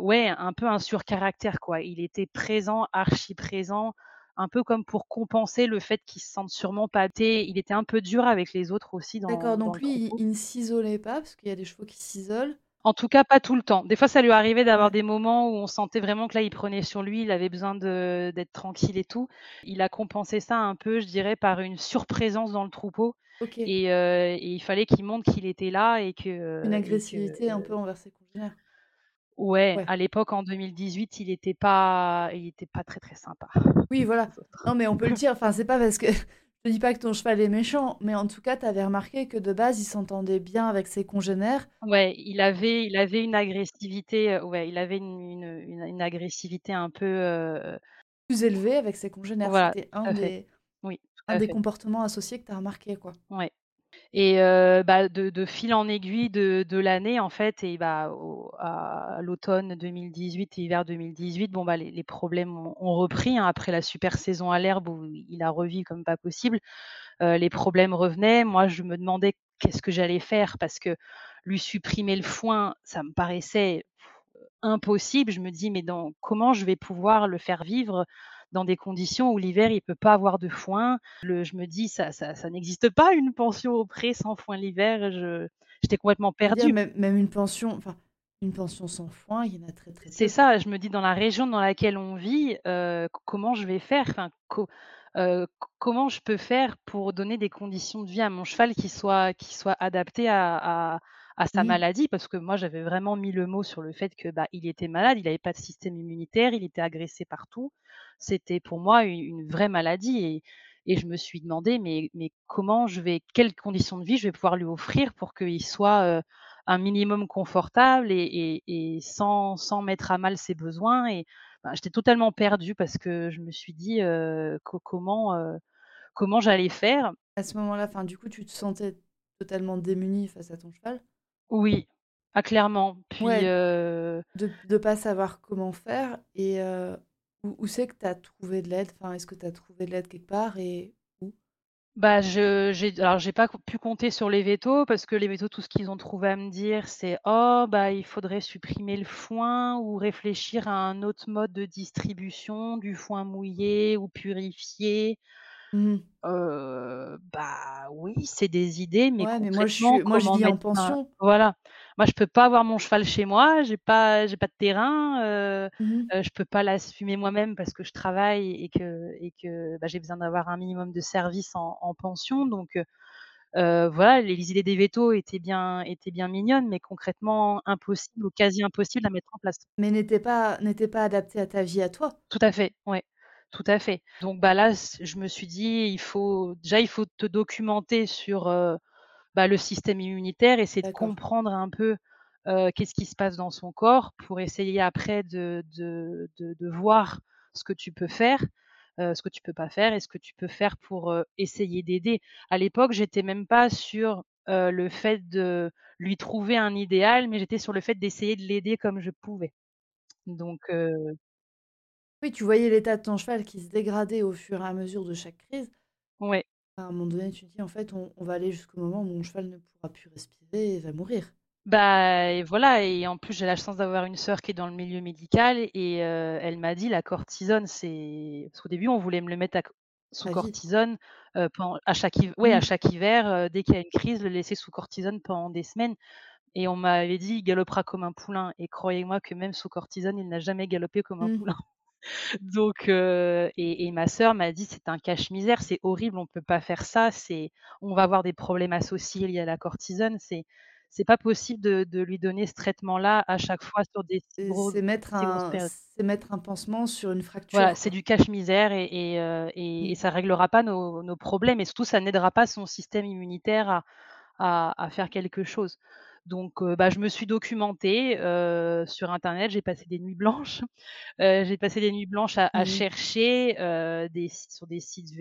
Speaker 2: ouais, un peu un surcaractère quoi. Il était présent, archi présent, un peu comme pour compenser le fait qu'il se sente sûrement pas il était un peu dur avec les autres aussi
Speaker 1: D'accord, donc lui, il ne s'isolait pas, parce qu'il y a des chevaux qui s'isolent?
Speaker 2: En tout cas, pas tout le temps. Des fois, ça lui arrivait d'avoir des moments où on sentait vraiment que là, il prenait sur lui, il avait besoin d'être tranquille et tout. Il a compensé ça un peu, je dirais, par une surprésence dans le troupeau
Speaker 1: OK.
Speaker 2: et il fallait qu'il montre qu'il était là et que,
Speaker 1: Une
Speaker 2: que,
Speaker 1: agressivité un peu envers ses congénères?
Speaker 2: Ouais,
Speaker 1: Ouais.
Speaker 2: à l'époque, en 2018, il était pas il était pas très, très sympa [laughs]
Speaker 1: Oui, voilà. Non, mais on peut le dire, enfin, c'est pas parce que [laughs] je dis pas que ton cheval est méchant, mais en tout cas, tu avais remarqué que de base, il s'entendait bien avec ses congénères.
Speaker 2: Ouais, il avait il avait une agressivité, heu, ouais, il avait une une une une agressivité un peu, heu
Speaker 1: Plus élevé avec ses congénères.
Speaker 2: voilà,
Speaker 1: C'était un des
Speaker 2: Oui,
Speaker 1: un des comportements associés que tu as remarqué, quoi.
Speaker 2: Ouais. Et heu, bah, de fil en aiguille de l'année, en fait et bah, à l'automne 2018 et hiver 2018, bon, bah, les problèmes ont repris, hein, après la super saison à l'herbe où il a revu comme pas possible. Heu, les problèmes revenaient. Moi, je me demandais qu'est-ce que j'allais faire parce que lui supprimer le foin, ça me paraissait impossible. Je me dis: «Mais comment je vais pouvoir le faire vivre dans des conditions où l'hiver, il peut pas avoir de foin?» le je me dis: «Ça ça ça n'existe pas une pension au pré sans foin l'hiver». J'étais complètement perdue.
Speaker 1: même même une pension enfin, une pension sans foin, il y en a très, très
Speaker 2: C'est ça, je me dis: «Dans la région dans laquelle on vit, co comment je vais faire?» enfin, co heu, co comment je peux faire pour donner des conditions de vie à mon cheval qui soient qui soient adaptées à à à sa maladie? Parce que moi, j'avais vraiment mis le mot sur le fait que, bah, il était malade, il avait pas de système immunitaire, il était agressé partout. C'était pour moi une vraie maladie et et je me suis demandé: «Mais mais comment je vais quelles conditions de vie je vais pouvoir lui offrir pour qu'il soit, un minimum confortable et et et sans sans mettre à mal ses besoins?» et bah, j'étais totalement perdue parce que je me suis dit, co comment, comment j'allais faire?
Speaker 1: À ce moment-là, du coup, tu te sentais totalement démunie face à ton cheval?
Speaker 2: Oui, Ah clairement, puis,
Speaker 1: Ouais.
Speaker 2: heu
Speaker 1: De de pas savoir comment faire et heu, où où c'est que tu as trouvé de l'aide? Enfin, est-ce que tu as trouvé de l'aide quelque part et où?
Speaker 2: Bah, je j'ai alors j'ai pas co pu compter sur les vétos parce que les vétos, tout ce qu'ils ont trouvé à me dire, c'est: «Oh bah, il faudrait supprimer le foin ou réfléchir à un autre mode de distribution du foin mouillé ou purifié».
Speaker 1: Mmh
Speaker 2: bah, oui, c'est des idées, mais
Speaker 1: Ouais, mais moi je
Speaker 2: concrètement,
Speaker 1: suis moi je
Speaker 2: comment
Speaker 1: vis en pension.
Speaker 2: voilà. Moi, je peux pas avoir mon cheval chez moi, j'ai pas j'ai pas de terrain, heu
Speaker 1: Mmh
Speaker 2: je peux pas l'assumer moi-même parce que je travaille et que et que, bah, j'ai besoin d'avoir un minimum de service en en pension donc voilà, les idées des vétos étaient bien étaient bien mignonnes, mais concrètement impossible ou quasi impossible à mettre en place.
Speaker 1: Mais n'était pas n'était pas adapté à ta vie à toi?
Speaker 2: Tout à fait, ouais, tout à fait. Donc bah, là, je me suis dit: «Il faut déjà, il faut te documenter sur, bah, le système immunitaire, essayer de comprendre un peu, qu'est-ce qui se passe dans son corps pour essayer après de de de de voir ce que tu peux faire, ce que tu peux pas faire et ce que tu peux faire pour, essayer d'aider». À l'époque, j'étais même pas sur, le fait de lui trouver un idéal, mais j'étais sur le fait d'essayer de l'aider comme je pouvais. Donc
Speaker 1: Oui, tu voyais l'état de ton cheval qui se dégradait au fur et à mesure de chaque crise.
Speaker 2: ouais.
Speaker 1: À un moment donné, tu te dis: «En fait, on on va aller jusqu'au moment où mon cheval ne pourra plus respirer et va mourir».
Speaker 2: Bah et voilà et en plus, j'ai la chance d'avoir une sœur qui est dans le milieu médical et heu, elle m'a dit: «La cortisone, c'est» parce qu'au début, on voulait me le mettre à sous
Speaker 1: À vie.
Speaker 2: cortisone, pen à chaque hiv ouais, à
Speaker 1: Mmh.
Speaker 2: chaque hiver, heu, dès qu'il y a une crise, le laisser sous cortisone pendant des semaines et on m'avait dit: «Il galopera comme un poulain» et croyez-moi que même sous cortisone, il n'a jamais galopé comme un
Speaker 1: Mmh.
Speaker 2: poulain. Donc et et ma sœur m'a dit: «C'est un cache-misère, c'est horrible, on peut pas faire ça, c'est on va avoir des problèmes associés liés à la cortisone, c'est c'est pas possible de de lui donner ce traitement-là à chaque fois sur des gros
Speaker 1: c'est mettre
Speaker 2: si grosses
Speaker 1: un
Speaker 2: périodes».
Speaker 1: c'est mettre un pansement sur une
Speaker 2: Voilà,
Speaker 1: fracture,
Speaker 2: c'est
Speaker 1: quoi.
Speaker 2: du cache-misère et et heu et
Speaker 1: Mmh.
Speaker 2: et ça réglera pas nos nos problèmes et surtout ça n'aidera pas son système immunitaire à à à faire quelque chose. Donc bah, je me suis documentée, sur internet, j'ai passé des nuits blanches. [laughs] J'ai passé des nuits blanches à à
Speaker 1: Mmh
Speaker 2: chercher, des sur des sites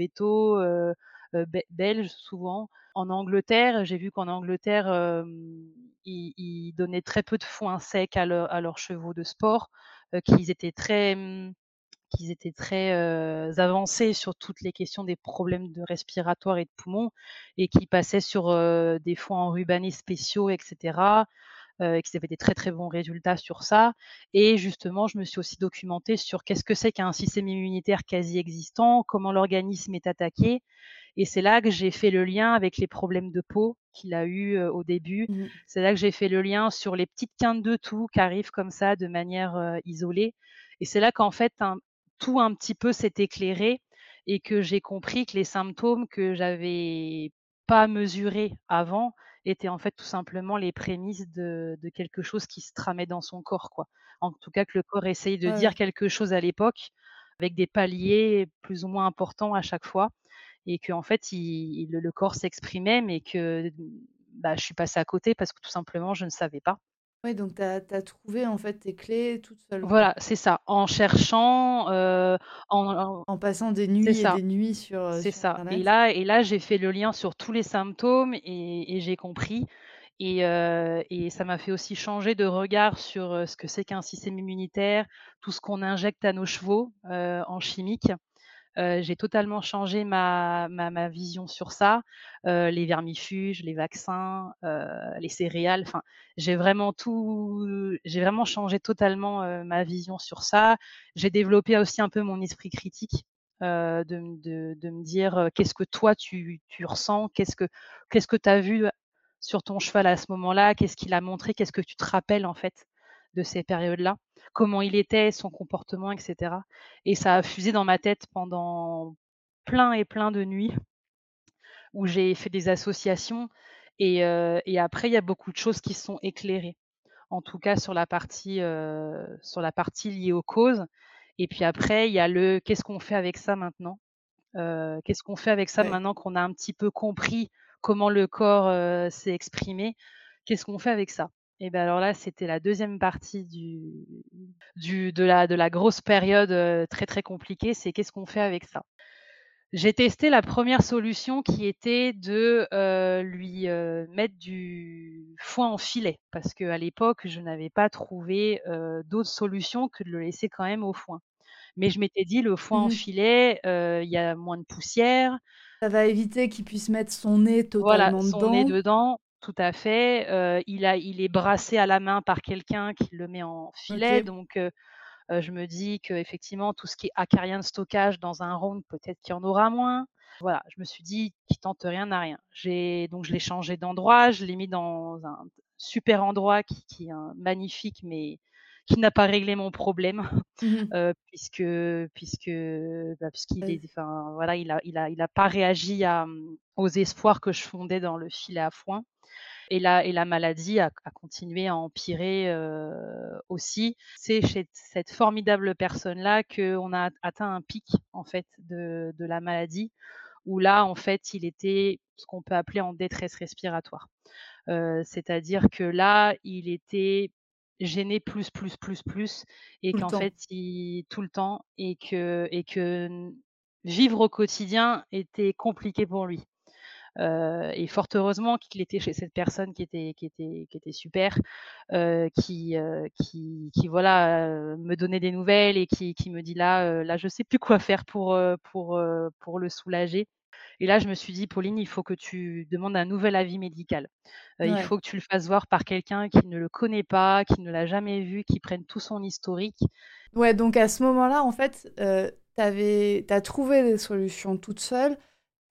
Speaker 2: be belges souvent. En Angleterre, j'ai vu qu'en Angleterre, ils ils donnaient très peu de foin sec à leurs à leurs chevaux de sport, qu'ils étaient très, mmh, qu'ils étaient très, avancés sur toutes les questions des problèmes de respiratoires et de poumons et qu'ils passaient sur, heu, des foins enrubannés spéciaux et cetera heu, et qu'ils avaient des très, très bons résultats sur ça et justement, je me suis aussi documentée sur qu'est-ce que c'est qu'un système immunitaire quasi existant, comment l'organisme est attaqué et c'est là que j'ai fait le lien avec les problèmes de peau qu'il a eu, au début.
Speaker 1: mh.
Speaker 2: C'est là que j'ai fait le lien sur les petites quintes de toux qui arrivent comme ça de manière, isolée et c'est là qu'en fait un tout un petit peu s'est éclairé et que j'ai compris que les symptômes que j'avais pas mesurés avant étaient en fait tout simplement les prémices de de quelque chose qui se tramait dans son corps, quoi. En tout cas que le corps essaye de
Speaker 1: Ouais,
Speaker 2: dire quelque chose à l'époque, avec des paliers plus ou moins importants à chaque fois et qu'en fait il le le corps s'exprimait mais que, bah, je suis passée à côté parce que tout simplement je ne savais pas.
Speaker 1: Ouais, donc tu as tu as trouvé, en fait, tes clés toute seule.
Speaker 2: Voilà, c'est ça, en cherchant, heu, en en
Speaker 1: En passant des
Speaker 2: c'est
Speaker 1: nuits et
Speaker 2: ça.
Speaker 1: des nuits sur, heu,
Speaker 2: C'est
Speaker 1: sur
Speaker 2: ça et
Speaker 1: internet.
Speaker 2: là et là, j'ai fait le lien sur tous les symptômes et et j'ai compris et heu et ça m'a fait aussi changer de regard sur, ce que c'est qu'un système immunitaire, tout ce qu'on injecte à nos chevaux, en chimique. J'ai totalement changé ma ma vision sur ça, les vermifuges, les vaccins, les céréales, enfin, j'ai vraiment tout j'ai vraiment changé totalement, ma vision sur ça. J'ai développé aussi un peu mon esprit critique, de de me dire, «Qu'est-ce que toi tu tu ressens? Qu'est-ce que qu'est-ce que tu as vu sur ton cheval à ce moment-là? Qu'est-ce qu'il a montré? Qu'est-ce que tu te rappelles en fait de ces périodes-là? Comment il était, son comportement et cetera?» et ça a fusé dans ma tête pendant plein et plein de nuits où j'ai fait des associations et et après il y a beaucoup de choses qui sont éclairées. En tout cas sur la partie, heu, sur la partie liée aux causes et puis après il y a le: «Qu'est-ce qu'on fait avec ça maintenant?» heu, qu'est-ce qu'on fait avec ça
Speaker 1: Ouais.
Speaker 2: maintenant qu'on a un petit peu compris comment le corps, s'est exprimé? Qu'est-ce qu'on fait avec ça? Et bah, alors là, c'était la deuxième partie du du de la de la grosse période, heu, très, très compliquée, c'est qu'est-ce qu'on fait avec ça? J'ai testé la première solution qui était de, heu, lui, heu, mettre du foin en filet parce qu'à l'époque, je n'avais pas trouvé, heu, d'autres solutions que de le laisser quand même au foin. Mais je m'étais dit: «Le foin en
Speaker 1: Mmh
Speaker 2: filet, il y a moins de poussière».
Speaker 1: Ça va éviter qu'il puisse mettre son nez
Speaker 2: Voilà,
Speaker 1: totalement
Speaker 2: son nez
Speaker 1: dedans.
Speaker 2: Tout à fait, il a il est brassé à la main par quelqu'un qui le met en filet donc je me dis qu'effectivement, tout ce qui est acarien de stockage dans un round, peut-être qu'il y en aura moins. Voilà, je me suis dit: «Qui tente rien n'a rien». J'ai donc je l'ai changé d'endroit, je l'ai mis dans un super endroit qui qui est un magnifique, mais qui n'a pas réglé mon problème,
Speaker 1: Mmh
Speaker 2: puisque puisque, bah, puisqu'il
Speaker 1: Ouais.
Speaker 2: enfin, voilà, il a il a il a pas réagi à, mmh, aux espoirs que je fondais dans le filet à foin. Et la et la maladie a a continué à empirer, aussi. C'est chez cette formidable personne-là qu'on a atteint un pic, en fait, de de la maladie, où là, en fait, il était ce qu'on peut appeler en détresse respiratoire. C'est-à-dire que là, il était gêné plus, plus, plus, plus et qu'en fait, il tout le temps et que et que vivre au quotidien était compliqué pour lui. Heu et fort heureusement qu'il était chez cette personne qui était qui était qui était super, heu, qui, heu, qui qui voilà, me donnait des nouvelles et qui qui me dit: «Là, là, je sais plus quoi faire pour, pour, pour le soulager» et là, je me suis dit: «Pauline, il faut que tu demandes un nouvel avis médical. Il faut que tu le fasses voir par quelqu'un qui ne le connaît pas, qui ne l'a jamais vu, qui prenne tout son historique».
Speaker 1: Ouais, donc à ce moment-là, en fait, heu, tu avais trouvé des solutions toute seule.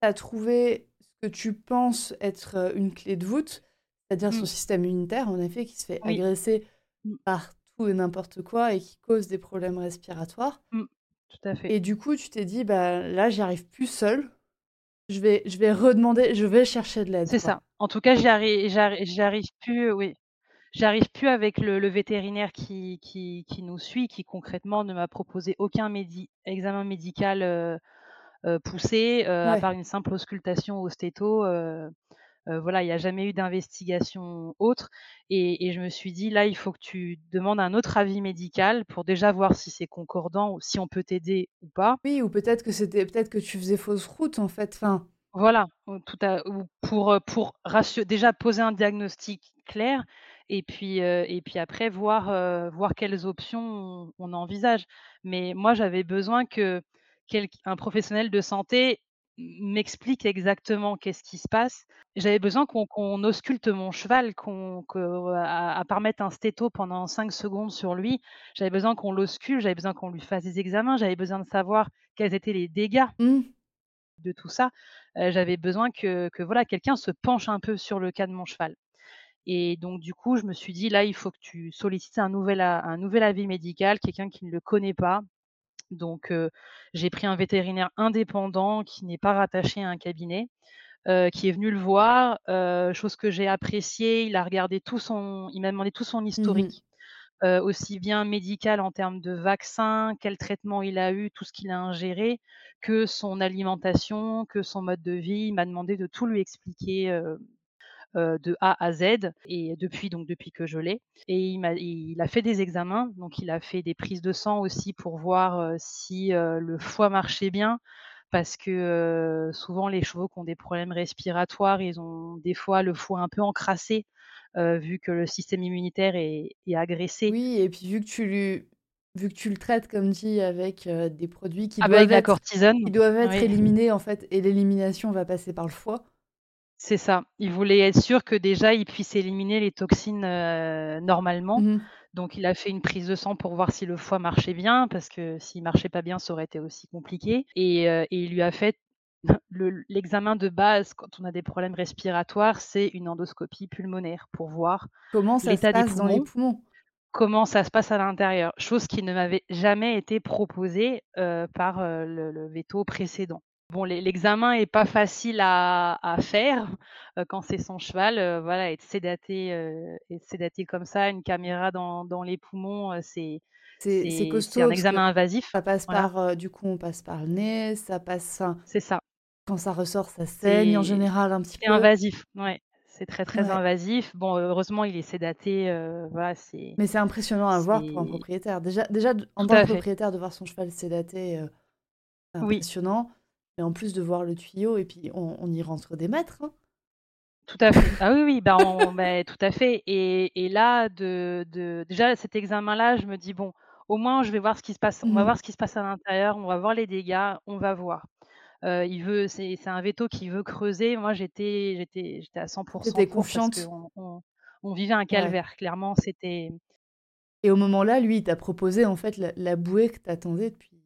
Speaker 1: Tu as trouvé que tu penses être, heu, une clé de voûte, c'est-à-dire son
Speaker 2: Mmh,
Speaker 1: système immunitaire, en effet, qui se fait
Speaker 2: oui,
Speaker 1: agresser
Speaker 2: mmh,
Speaker 1: par tout et n'importe quoi et qui cause des problèmes respiratoires
Speaker 2: mmh, tout à fait.
Speaker 1: et du coup, tu t'es dit: «Bah, là, j'y arrive plus seule. Je vais je vais redemander je vais chercher de l'aide,
Speaker 2: C'est
Speaker 1: quoi».
Speaker 2: ça. En tout cas, j'y arrive plus, oui. J'arrive plus avec le le vétérinaire qui qui qui nous suit, qui concrètement ne m'a proposé aucun médi examen médical, heu heu, poussé, heu, à
Speaker 1: Ouais.
Speaker 2: part une simple auscultation au stéto, heu, voilà, il y a jamais eu d'investigation autre et et je me suis dit: «Là, il faut que tu demandes un autre avis médical pour déjà voir si c'est concordant ou si on peut t'aider ou pas».
Speaker 1: Oui, ou peut-être que c'était peut-être que tu faisais fausse route, en fait, enfin
Speaker 2: Voilà, ou tout à ou pour, pour déjà poser un diagnostic clair et puis, et puis après voir, voir quelles options on on envisage. Mais moi, j'avais besoin que un professionnel de santé m'explique exactement qu'est-ce qui se passe. J'avais besoin qu'on qu'on ausculte mon cheval, qu'on que à à part mettre un stéto pendant 5 secondes sur lui, j'avais besoin qu'on l'ausculte, j'avais besoin qu'on lui fasse des examens, j'avais besoin de savoir quels étaient les dégâts
Speaker 1: mmh,
Speaker 2: de tout ça, heu, j'avais besoin que que voilà, quelqu'un se penche un peu sur le cas de mon cheval et donc du coup, je me suis dit: «Là, il faut que tu sollicites un nouvel un nouvel avis médical, quelqu'un qui ne le connaît pas». Donc j'ai pris un vétérinaire indépendant qui n'est pas rattaché à un cabinet, qui est venu le voir, chose que j'ai appréciée. Il a regardé tout son il m'a demandé tout son
Speaker 1: mmh
Speaker 2: historique aussi bien médical en termes de vaccins, quel traitement il a eu, tout ce qu'il a ingéré, que son alimentation, que son mode de vie. Il m'a demandé de tout lui expliquer, de A à Z et depuis donc depuis que je l'ai et il m'a il a fait des examens, donc il a fait des prises de sang aussi pour voir, heu, si, heu, le foie marchait bien parce que, souvent les chevaux qui ont des problèmes respiratoires, ils ont des fois le foie un peu encrassé, vu que le système immunitaire est est agressé
Speaker 1: Oui et puis vu que tu lui vu que tu le traites comme dit avec, des produits qui
Speaker 2: Avec
Speaker 1: doivent
Speaker 2: de la
Speaker 1: être
Speaker 2: cortisone,
Speaker 1: qui doivent être
Speaker 2: oui,
Speaker 1: éliminés en fait et l'élimination va passer par le foie.
Speaker 2: C'est ça. Il voulait être sûr que déjà il puisse éliminer les toxines, heu, normalement.
Speaker 1: Mmh
Speaker 2: Donc il a fait une prise de sang pour voir si le foie marchait bien, parce que s'il marchait pas bien, ça aurait été aussi compliqué et et il lui a fait [laughs] le l'examen de base quand on a des problèmes respiratoires, c'est une endoscopie pulmonaire pour voir
Speaker 1: Comment ça se
Speaker 2: l'état des
Speaker 1: passe dans les
Speaker 2: poumons, comment ça se passe à l'intérieur. Chose qui ne m'avait jamais été proposée, heu, par, le le véto précédent. Bon, l'e l'examen est pas facile à à faire, heu, quand c'est son cheval, heu, voilà, être sédaté, heu, être sédaté comme ça, une caméra dans dans les poumons, heu, c'est
Speaker 1: C'est c'est
Speaker 2: c'est c'est un
Speaker 1: costaud
Speaker 2: examen invasif,
Speaker 1: ça passe
Speaker 2: voilà,
Speaker 1: par, du coup on passe par le nez, ça passe
Speaker 2: c'est ça.
Speaker 1: quand ça ressort ça saigne en
Speaker 2: C'est
Speaker 1: général un petit
Speaker 2: c'est
Speaker 1: peu.
Speaker 2: invasif, ouais, c'est très, très
Speaker 1: Ouais,
Speaker 2: invasif. Bon, heureusement, il est sédaté, voilà, c'est
Speaker 1: mais c'est impressionnant à voir pour un
Speaker 2: c'est
Speaker 1: propriétaire. Déjà déjà en tant que propriétaire de voir son cheval sédaté, c'est
Speaker 2: Oui,
Speaker 1: impressionnant, et en plus de voir le tuyau et puis on y rentre des mètres, hein.
Speaker 2: Tout à fait. Ah oui, oui, bah, on bah, tout à fait et et là, de de déjà cet examen-là, je me dis: «Bon, au moins je vais voir ce qui se passe on va
Speaker 1: Mmh
Speaker 2: voir ce qui se passe à l'intérieur, on va voir les dégâts, on va voir». Heu, il veut c'est c'est un véto qui veut creuser. Moi, j'étais j'étais j'étais à 100
Speaker 1: Tu étais
Speaker 2: pour parce
Speaker 1: confiante?
Speaker 2: qu'on on on vivait un
Speaker 1: Ouais.
Speaker 2: calvaire. Clairement, c'était
Speaker 1: Et au moment-là, lui, il t'a proposé en fait la la bouée que tu attendais depuis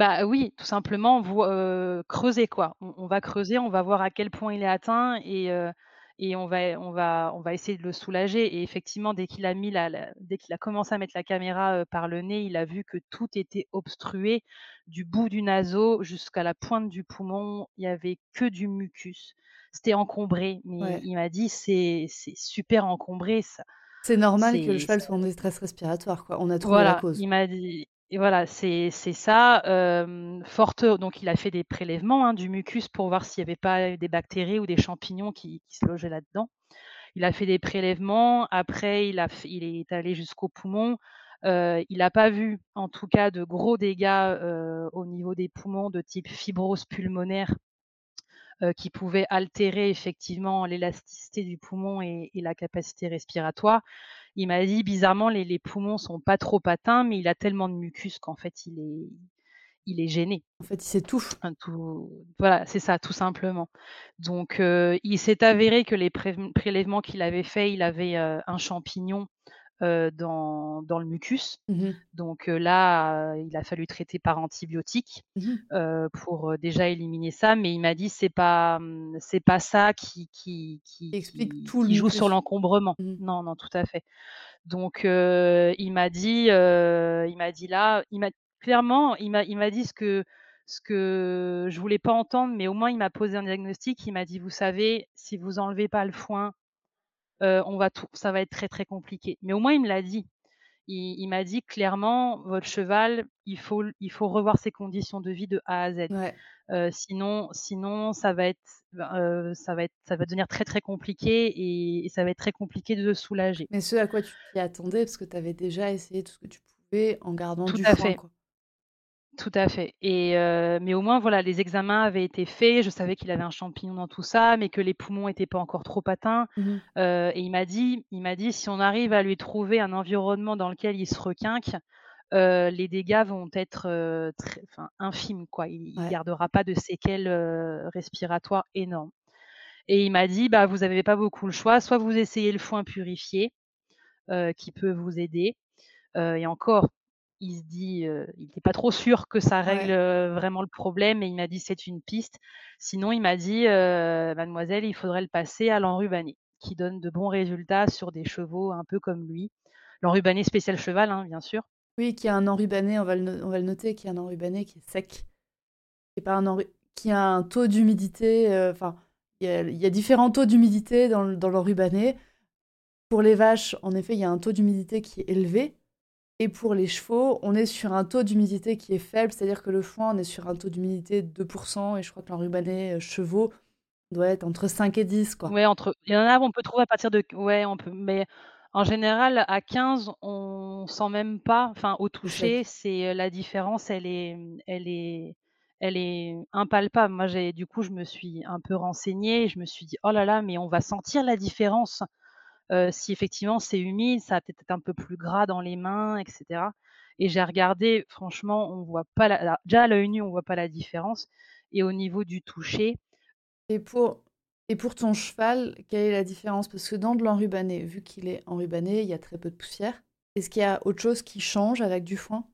Speaker 2: Bah, oui, tout simplement, heu, creuser quoi. On on va creuser, on va voir à quel point il est atteint et heu et on va on va on va essayer de le soulager et effectivement, dès qu'il a mis la la dès qu'il a commencé à mettre la caméra, heu, par le nez, il a vu que tout était obstrué, du bout du naseau jusqu'à la pointe du poumon. Il y avait que du mucus. C'était encombré, mais
Speaker 1: ouais.
Speaker 2: il m'a dit: «C'est c'est super encombré, ça
Speaker 1: C'est normal que le
Speaker 2: c'est
Speaker 1: cheval soit en détresse respiratoire, quoi. On a trouvé la
Speaker 2: voilà,
Speaker 1: cause.
Speaker 2: il m'a dit et voilà, c'est ça, forte il a fait des prélèvements, hein, du mucus pour voir s'il y avait pas des bactéries ou des champignons qui se logeaient là-dedans. Il a fait des prélèvements, après il est allé jusqu'au poumon, heu, il a pas vu, en tout cas, de gros dégâts, au niveau des poumons de type fibrose pulmonaire, qui pouvaient altérer effectivement l'élasticité du poumon et et la capacité respiratoire. Il m'a dit bizarrement les les poumons sont pas trop atteints, mais il a tellement de mucus qu'en fait il est il est gêné.
Speaker 1: En fait, il s'étouffe.
Speaker 2: Tout voilà, c'est ça, tout simplement. Donc heu, il s'est avéré que les prélèvements qu'il avait faits, il avait, heu, un champignon, dans dans le mucus.
Speaker 1: Mmh mh.
Speaker 2: Donc là, il a fallu traiter par antibiotiques,
Speaker 1: Mmh
Speaker 2: pour, déjà éliminer ça, mais il m'a dit: «C'est pas, mmh, c'est pas ça qui qui qui
Speaker 1: Explique
Speaker 2: qui
Speaker 1: tout le
Speaker 2: qui joue sur l'encombrement».
Speaker 1: Mmh.
Speaker 2: Non, non, tout à fait. Donc il m'a dit, il m'a dit là, il m'a clairement, il m'a il m'a dit ce que ce que je voulais pas entendre, mais au moins il m'a posé un diagnostic. Il m'a dit: «Vous savez, si vous enlevez pas le foin, on va tout ça va être très, très compliqué». Mais au moins il me l'a dit. Il il m'a dit clairement: «Votre cheval, il faut il faut revoir ses conditions de vie de A à Z.
Speaker 1: Ouais.
Speaker 2: Sinon sinon ça va être, ben, ça va être ça va devenir très, très compliqué et et ça va être très compliqué de le soulager».
Speaker 1: Mais ce à quoi tu t'y attendais, parce que tu avais déjà essayé tout ce que tu pouvais en gardant
Speaker 2: Tout
Speaker 1: du
Speaker 2: à
Speaker 1: foin,
Speaker 2: fait.
Speaker 1: quoi.
Speaker 2: Tout à fait et heu, mais au moins voilà, les examens avaient été faits. Je savais qu'il avait un champignon dans tout ça, mais que les poumons étaient pas encore trop atteints,
Speaker 1: Mmh mh.
Speaker 2: heu et il m'a dit il m'a dit: «Si on arrive à lui trouver un environnement dans lequel il se requinque, heu, les dégâts vont être, heu, très enfin infimes quoi. Il il
Speaker 1: Ouais.
Speaker 2: gardera pas de séquelles, heu, respiratoires énormes» et il m'a dit: «Bah, vous avez pas beaucoup le choix, soit vous essayez le foin purifié, heu, qui peut vous aider» heu et encore, il se dit, il était pas trop sûr que ça règle,
Speaker 1: Ouais.
Speaker 2: vraiment le problème mais il m'a dit: «C'est une piste». Sinon il m'a dit: «Heu, mademoiselle, il faudrait le passer à l'enrubanné, qui donne de bons résultats sur des chevaux un peu comme lui». L'enrubanné spécial cheval, hein, bien sûr.
Speaker 1: Oui, qui a un enrubanné, on va le no on va le noter, qui a un enrubanné qui est sec. Et pas un qui a un taux d'humidité, enfin, il y a il y a différents taux d'humidité dans dans l'enrubanné. Pour les vaches, en effet, il y a un taux d'humidité qui est élevé et pour les chevaux, on est sur un taux d'humidité qui est faible, c'est-à-dire que le foin, on est sur un taux d'humidité de 2% et je crois que l'enrubanné, heu, chevaux doit être entre 5 et 10, quoi.
Speaker 2: Ouais, entre il y en a où on peut trouver à partir de ouais, on peut mais en général à 15, on sent même pas, enfin au toucher, c'est, heu, la différence, elle est, elle est elle est impalpable. Moi, j'ai du coup, je me suis un peu renseignée et je me suis dit: «Oh là là, mais on va sentir la différence, si effectivement c'est humide, ça va peut-être être un peu plus gras dans les mains et cetera» et j'ai regardé, franchement, on voit pas la déjà à l'œil nu, on voit pas la différence et au niveau du toucher
Speaker 1: Et pour et pour ton cheval, quelle est la différence? Parce que dans de l'enrubanné, vu qu'il est enrubanné, il y a très peu de poussière. Est-ce qu'il y a autre chose qui change avec du foin?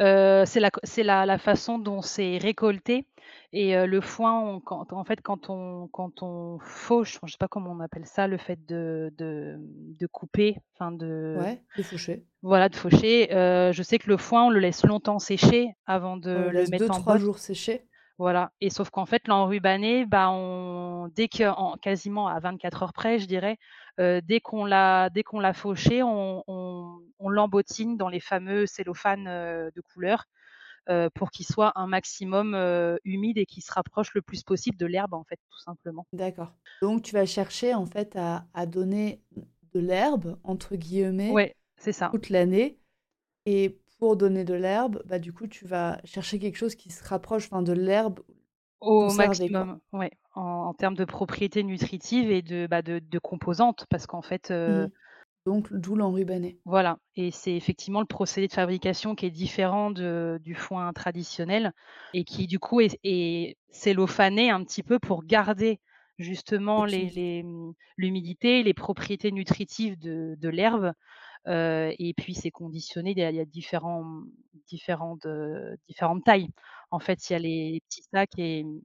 Speaker 2: Heu, c'est la la la façon dont c'est récolté et heu, le foin, on quand en fait, quand on quand on fauche, je sais pas comment on appelle ça, le fait de de, de couper, enfin de
Speaker 1: Ouais, de faucher.
Speaker 2: voilà, de faucher, heu, je sais que le foin, on le laisse longtemps sécher avant
Speaker 1: On le
Speaker 2: de le
Speaker 1: laisse
Speaker 2: mettre en
Speaker 1: 2-3
Speaker 2: botte.
Speaker 1: jours sécher.
Speaker 2: Voilà et sauf qu'en fait, l'enrubanné, bah, on dès qu'en quasiment à 24 heures près, je dirais, dès qu'on l'a dès qu'on l'a fauché, on on on l'embotine dans les fameux cellophane, heu, de couleur, heu, pour qu'il soit un maximum, humide et qu'il se rapproche le plus possible de l'herbe, en fait, tout simplement.
Speaker 1: D'accord. Donc tu vas chercher en fait à à donner «de l'herbe» entre guillemets
Speaker 2: Ouais, c'est ça.
Speaker 1: toute l'année et pour donner de l'herbe, bah, du coup, tu vas chercher quelque chose qui se rapproche, enfin de l'herbe
Speaker 2: Au maximum, ouais, en en termes de propriétés nutritives et de, bah, de de composantes parce qu'en fait,
Speaker 1: Mmh
Speaker 2: heu
Speaker 1: Donc d'où l'enrubané.
Speaker 2: voilà et c'est effectivement le procédé de fabrication qui est différent de du foin traditionnel et qui du coup est est cellophané un petit peu pour garder justement les les, mmh, l'humidité, les propriétés nutritives de de l'herbe, heu et puis c'est conditionné, il y a il y a différents, mmh, différentes, heu, différentes tailles. En fait, il y a les petits sacs et mmh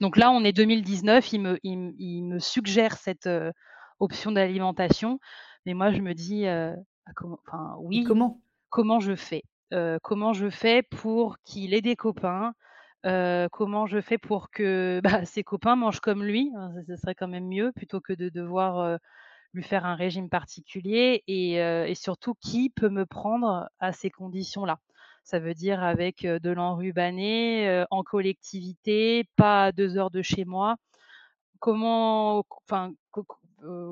Speaker 2: donc là, on est 2019, il me il me il me suggère cette, heu, option d'alimentation, mais moi je me dis, heu: «Bah, comment enfin
Speaker 1: Et
Speaker 2: oui,
Speaker 1: comment?
Speaker 2: comment je fais?» heu, comment je fais pour qu'il ait des copains? Comment je fais pour que, [laughs] bah, ses copains mangent comme lui? Ce serait quand même mieux plutôt que de devoir, lui faire un régime particulier et surtout qui peut me prendre à ces conditions-là? Ça veut dire avec, de l'enrubané, heu, en collectivité, pas à 2 heures de chez moi. Comment enfin,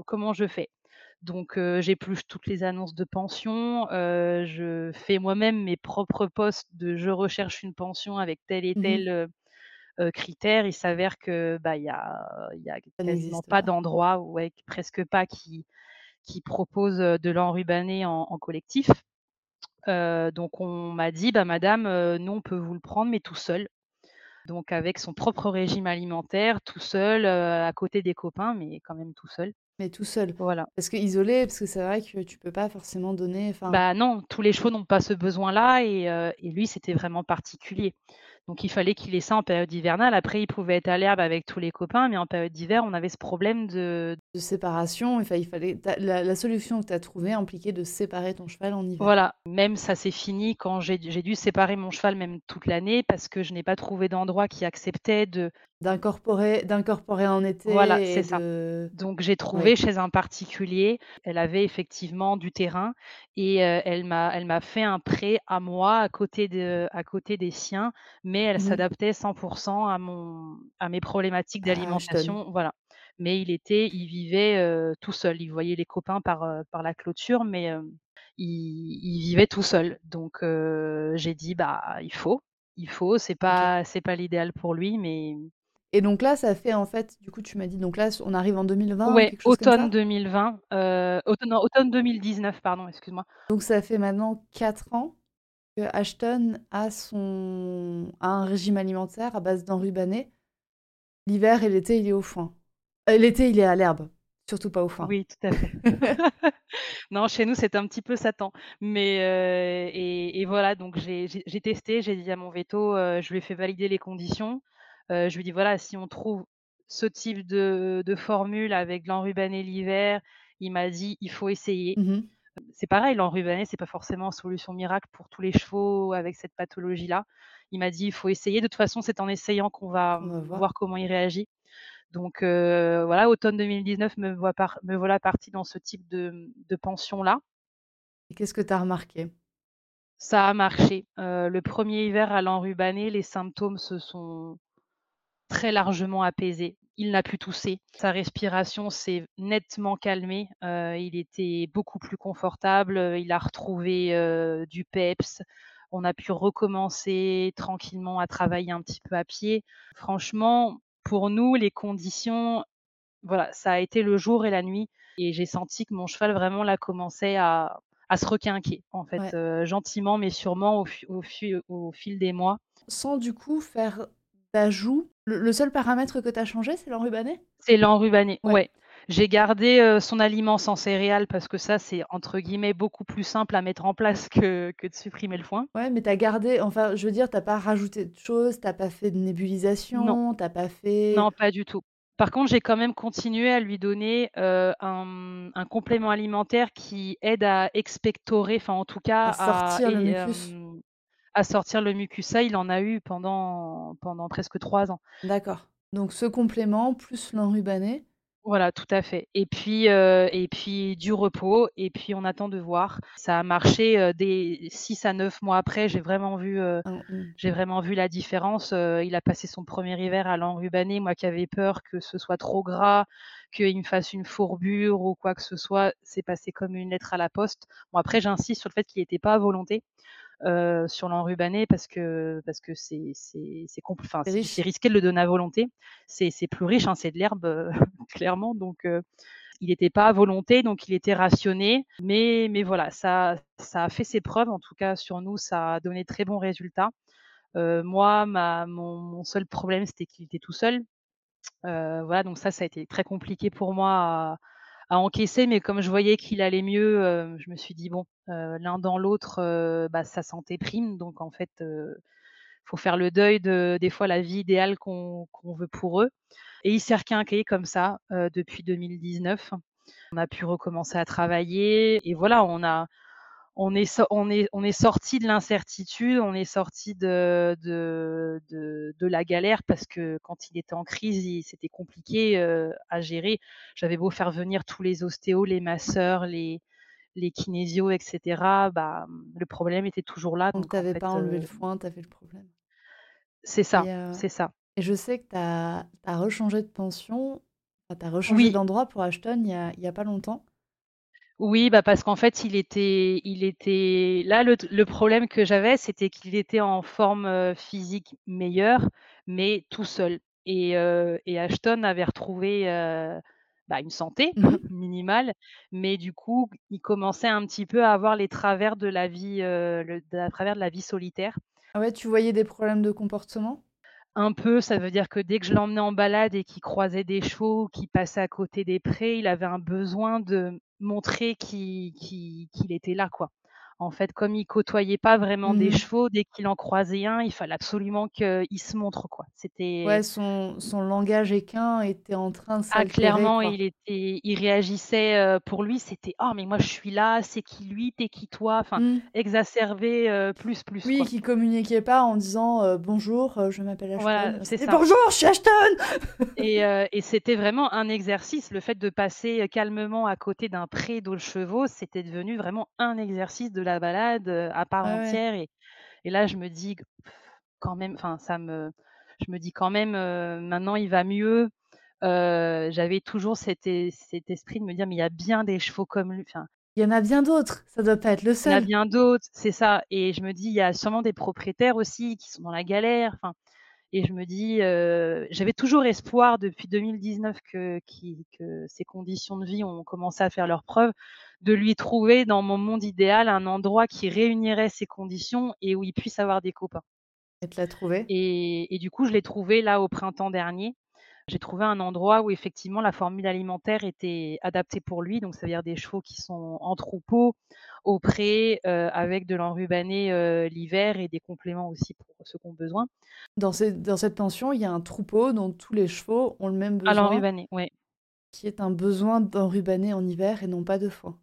Speaker 2: comment je fais? Donc j'épluche toutes les annonces de pension, je fais moi-même mes propres posts de je recherche une pension avec tel et
Speaker 1: Mmh mh.
Speaker 2: tel, critère. Il s'avère que, bah, il y a y quasiment pas
Speaker 1: pas.
Speaker 2: d'endroit, ouais, presque pas qui qui proposent, heu, de l'enrubané en en collectif. Donc on m'a dit: «Bah madame, nous on peut vous le prendre mais tout seul». Donc avec son propre régime alimentaire, tout seul, à côté des copains, mais quand même tout seul.
Speaker 1: Mais tout seul?
Speaker 2: Voilà.
Speaker 1: Parce que isolé, parce que c'est vrai que tu peux pas forcément donner
Speaker 2: Bah non, tous les chevaux n'ont pas ce besoin-là et lui, c'était vraiment particulier. Donc il fallait qu'il ait ça en période hivernale. Après, il pouvait être à l'herbe avec tous les copains, mais en période d'hiver, on avait ce problème de
Speaker 1: de séparation, enfin il fallait la la solution que tu as trouvée impliquait de séparer ton cheval en hiver.
Speaker 2: voilà, même ça s'est fini quand j'ai dû séparer mon cheval même toute l'année parce que je n'ai pas trouvé d'endroit qui acceptait de
Speaker 1: D'incorporer d'incorporer en
Speaker 2: voilà,
Speaker 1: été
Speaker 2: c'est
Speaker 1: et
Speaker 2: ça. Donc j'ai trouvé
Speaker 1: oui.
Speaker 2: chez un particulier, elle avait effectivement du terrain et heu, elle m'a elle m'a fait un pré à moi à côté de à côté des siens, mais elle
Speaker 1: Mmh mh.
Speaker 2: s'adaptait 100 à mon à mes problématiques
Speaker 1: Ashton.
Speaker 2: d'alimentation, voilà. Mais il était il vivait, heu, tout seul. Il voyait les copains par, heu, par la clôture, mais il il vivait tout seul. Donc j'ai dit: «Bah, il faut, il faut». C'est pas c'est pas l'idéal pour lui, mais
Speaker 1: Et donc là, ça fait en fait du coup tu m'as dit donc là on arrive en 2020,
Speaker 2: Ouais,
Speaker 1: quelque chose comme
Speaker 2: automne
Speaker 1: ça?
Speaker 2: 2020, heu, automne non, automne 2019, pardon, excuse-moi.
Speaker 1: Donc ça fait maintenant 4 ans que Ashton a son a un régime alimentaire à base d'enrubané. L'hiver et l'été, il est au foin. Heu, l'été, il est à l'herbe, surtout pas au foin.
Speaker 2: Oui, tout à fait. [laughs] Non, chez nous, c'est un petit peu Satan, mais heu et et voilà, donc j'ai testé, j'ai dit à mon heu, je lui ai fait valider les conditions. Je lui dit: «Voilà, si on trouve ce type de de formule avec l'enrubané l'hiver», il m'a dit: «Il faut essayer».
Speaker 1: Mmh mh.
Speaker 2: C'est pareil, l'enrubané, c'est pas forcément solution miracle pour tous les chevaux avec cette pathologie-là. Il m'a dit: «Il faut essayer, de toute façon, c'est en essayant qu'on va, mmh,
Speaker 1: voir.
Speaker 2: voir comment il réagit». Donc voilà, automne 2019, me voi par me voilà partie dans ce type de, de pension-là.
Speaker 1: Et qu'est-ce que tu as remarqué?
Speaker 2: Ça a marché. Le 1er hiver à l'enrubané, les symptômes se sont très largement apaisés. Il n'a plus toussé. Sa respiration s'est nettement calmée. Heu, il était beaucoup plus confortable, heu, il a retrouvé, heu, du peps. On a pu recommencer tranquillement à travailler un petit peu à pied. Franchement, pour nous, les conditions Voilà, ça a été le jour et la nuit et j'ai senti que mon cheval vraiment là commençait à à se requinquer en fait,
Speaker 1: Ouais.
Speaker 2: gentiment mais sûrement au au fil des mois.
Speaker 1: Sans du coup faire d'ajout, le le seul paramètre que tu as changé, c'est l'enrubané?
Speaker 2: C'est l'enrubané,
Speaker 1: Ouais.
Speaker 2: ouais. J'ai gardé, heu, son aliment sans céréales parce que ça c'est entre guillemets «beaucoup plus simple à mettre en place» que que de supprimer le foin.
Speaker 1: Ouais, mais tu as gardé enfin, je veux dire, tu as pas rajouté de choses, tu as pas fait de nébulisation, tu as pas fait
Speaker 2: non pas du tout. Par contre, j'ai quand même continué à lui donner, heu, un, un complément alimentaire qui aide à expectorer, enfin en tout cas
Speaker 1: à
Speaker 2: à
Speaker 1: sortir le
Speaker 2: et
Speaker 1: mucus?
Speaker 2: hem À sortir le mucus, ça, il en a eu pendant pendant presque 3 ans.
Speaker 1: D'accord. Donc ce complément plus l'enrubané.
Speaker 2: Voilà, tout à fait et puis, heu et puis du repos et puis on attend de voir. Ça a marché, heu, dès 6 à 9 mois après, j'ai vraiment vu, heu,
Speaker 1: Hein, mmh.
Speaker 2: j'ai vraiment vu la différence, il a passé son premier hiver à l'enrubané. Moi qui avais peur que ce soit trop gras, qu'il me fasse une fourbure ou quoi que ce soit, c'est passé comme une lettre à la poste. Bon après j'insiste sur le fait qu'il était pas à volonté. Sur l'enrubanné parce que parce que c'est c'est c'est risqué de le donner à volonté. C'est c'est plus riche, hein, c'est de l'herbe, [laughs] clairement donc il n'était pas à volonté, donc il était rationné. Mais mais voilà, ça ça a fait ses preuves. En tout cas, sur nous, ça a donné très bons résultats. moi, ma mon mon seul problème, c'était qu'il était tout seul. Voilà, donc ça, ça a été très compliqué pour moi à à encaisser, mais comme je voyais qu'il allait mieux, heu, je me suis dit: «Bon, heu, l'un dans l'autre, heu, bah, sa santé prime», donc en fait, faut faire le deuil de des fois la vie idéale qu'on veut pour eux. Et il s'est requinqué comme ça, depuis 2019. On a pu recommencer à travailler. Et voilà, on a on est so on est on est sortis de l'incertitude, on est sortis de de de de la galère parce que quand il était en crise, c'était compliqué, heu, à gérer. J'avais beau faire venir tous les ostéos, les masseurs, les les kinésios et cetera, bah, le problème était toujours là
Speaker 1: Donc tu
Speaker 2: en
Speaker 1: avais
Speaker 2: fait,
Speaker 1: pas enlevé le
Speaker 2: heu
Speaker 1: foin, tu avais le problème.
Speaker 2: c'est ça,
Speaker 1: Et heu
Speaker 2: c'est ça.
Speaker 1: et je sais que tu as rechangé de pension, tu as rechangé
Speaker 2: Oui.
Speaker 1: d'endroit pour Ashton il y a il y a pas longtemps?
Speaker 2: Oui, bah, parce qu'en fait, il était il était là, le le problème que j'avais, c'était qu'il était en forme, physique meilleure, mais tout seul et Ashton avait retrouvé, bah, une santé
Speaker 1: Mmh mh. [laughs]
Speaker 2: minimale, mais du coup, il commençait un petit peu à avoir les travers de la vie, heu, le de à travers de la vie solitaire.
Speaker 1: Ah ouais, tu voyais des problèmes de comportement?
Speaker 2: Un peu, ça veut dire que dès que je l'emmenais en balade et qu'il croisait des chevaux, qu'il passait à côté des prés, il avait un besoin de montrer qu'il qu'il qu'il était là, quoi. En fait, comme il côtoyait pas vraiment des
Speaker 1: Mmh mh.
Speaker 2: chevaux, dès qu'il en croisait un, il fallait absolument qu'il se montre, quoi.
Speaker 1: Ouais,
Speaker 2: C'était
Speaker 1: son son langage équin était en train de
Speaker 2: ah clairement,
Speaker 1: quoi.
Speaker 2: il était il réagissait, pour lui, c'était: «Oh mais moi je suis là, c'est qui lui? Tu es qui toi?» enfin
Speaker 1: Mmh.
Speaker 2: exacerbé, plus, plus,
Speaker 1: Oui, qui communiquait pas en disant, «Bonjour, je m'appelle
Speaker 2: Voilà,
Speaker 1: Ashton».
Speaker 2: c'est
Speaker 1: C'était:
Speaker 2: ça.
Speaker 1: «Bonjour, je suis Ashton!» [laughs]
Speaker 2: Et et c'était vraiment un exercice. Le fait de passer, calmement à côté d'un pré de chevaux, c'était devenu vraiment un exercice de la balade, heu, à part
Speaker 1: ouais.
Speaker 2: entière et et là, je me dis quand même enfin ça me je me dis quand même, maintenant il va mieux. J'avais toujours cet es cet esprit de me dire: «Mais il y a bien des chevaux comme lui», enfin,
Speaker 1: Il y en a bien d'autres, ça doit pas être le
Speaker 2: il y en a
Speaker 1: seul.
Speaker 2: bien d'autres, c'est ça et je me dis: «Il y a sûrement des propriétaires aussi qui sont dans la galère», enfin et je me dis, heu, j'avais toujours espoir depuis 2019 que qui que ces conditions de vie ont commencé à faire leurs preuves, de lui trouver dans mon monde idéal un endroit qui réunirait ces conditions et où il puisse avoir des copains.
Speaker 1: Et tu l'as trouvé?
Speaker 2: Et et du coup, je l'ai trouvé là au printemps dernier. J'ai trouvé un endroit où effectivement la formule alimentaire était adaptée pour lui, donc ça veut dire des chevaux qui sont en troupeau, au pré, heu, avec de l'enrubanné, heu, l'hiver et des compléments aussi pour ceux qui ont besoin.
Speaker 1: Dans ces dans cette pension, il y a un troupeau dont tous les chevaux ont le même
Speaker 2: À
Speaker 1: besoin,
Speaker 2: l'enrubanné, ouais,
Speaker 1: qui est un besoin d'enrubanner en hiver et non pas de foin.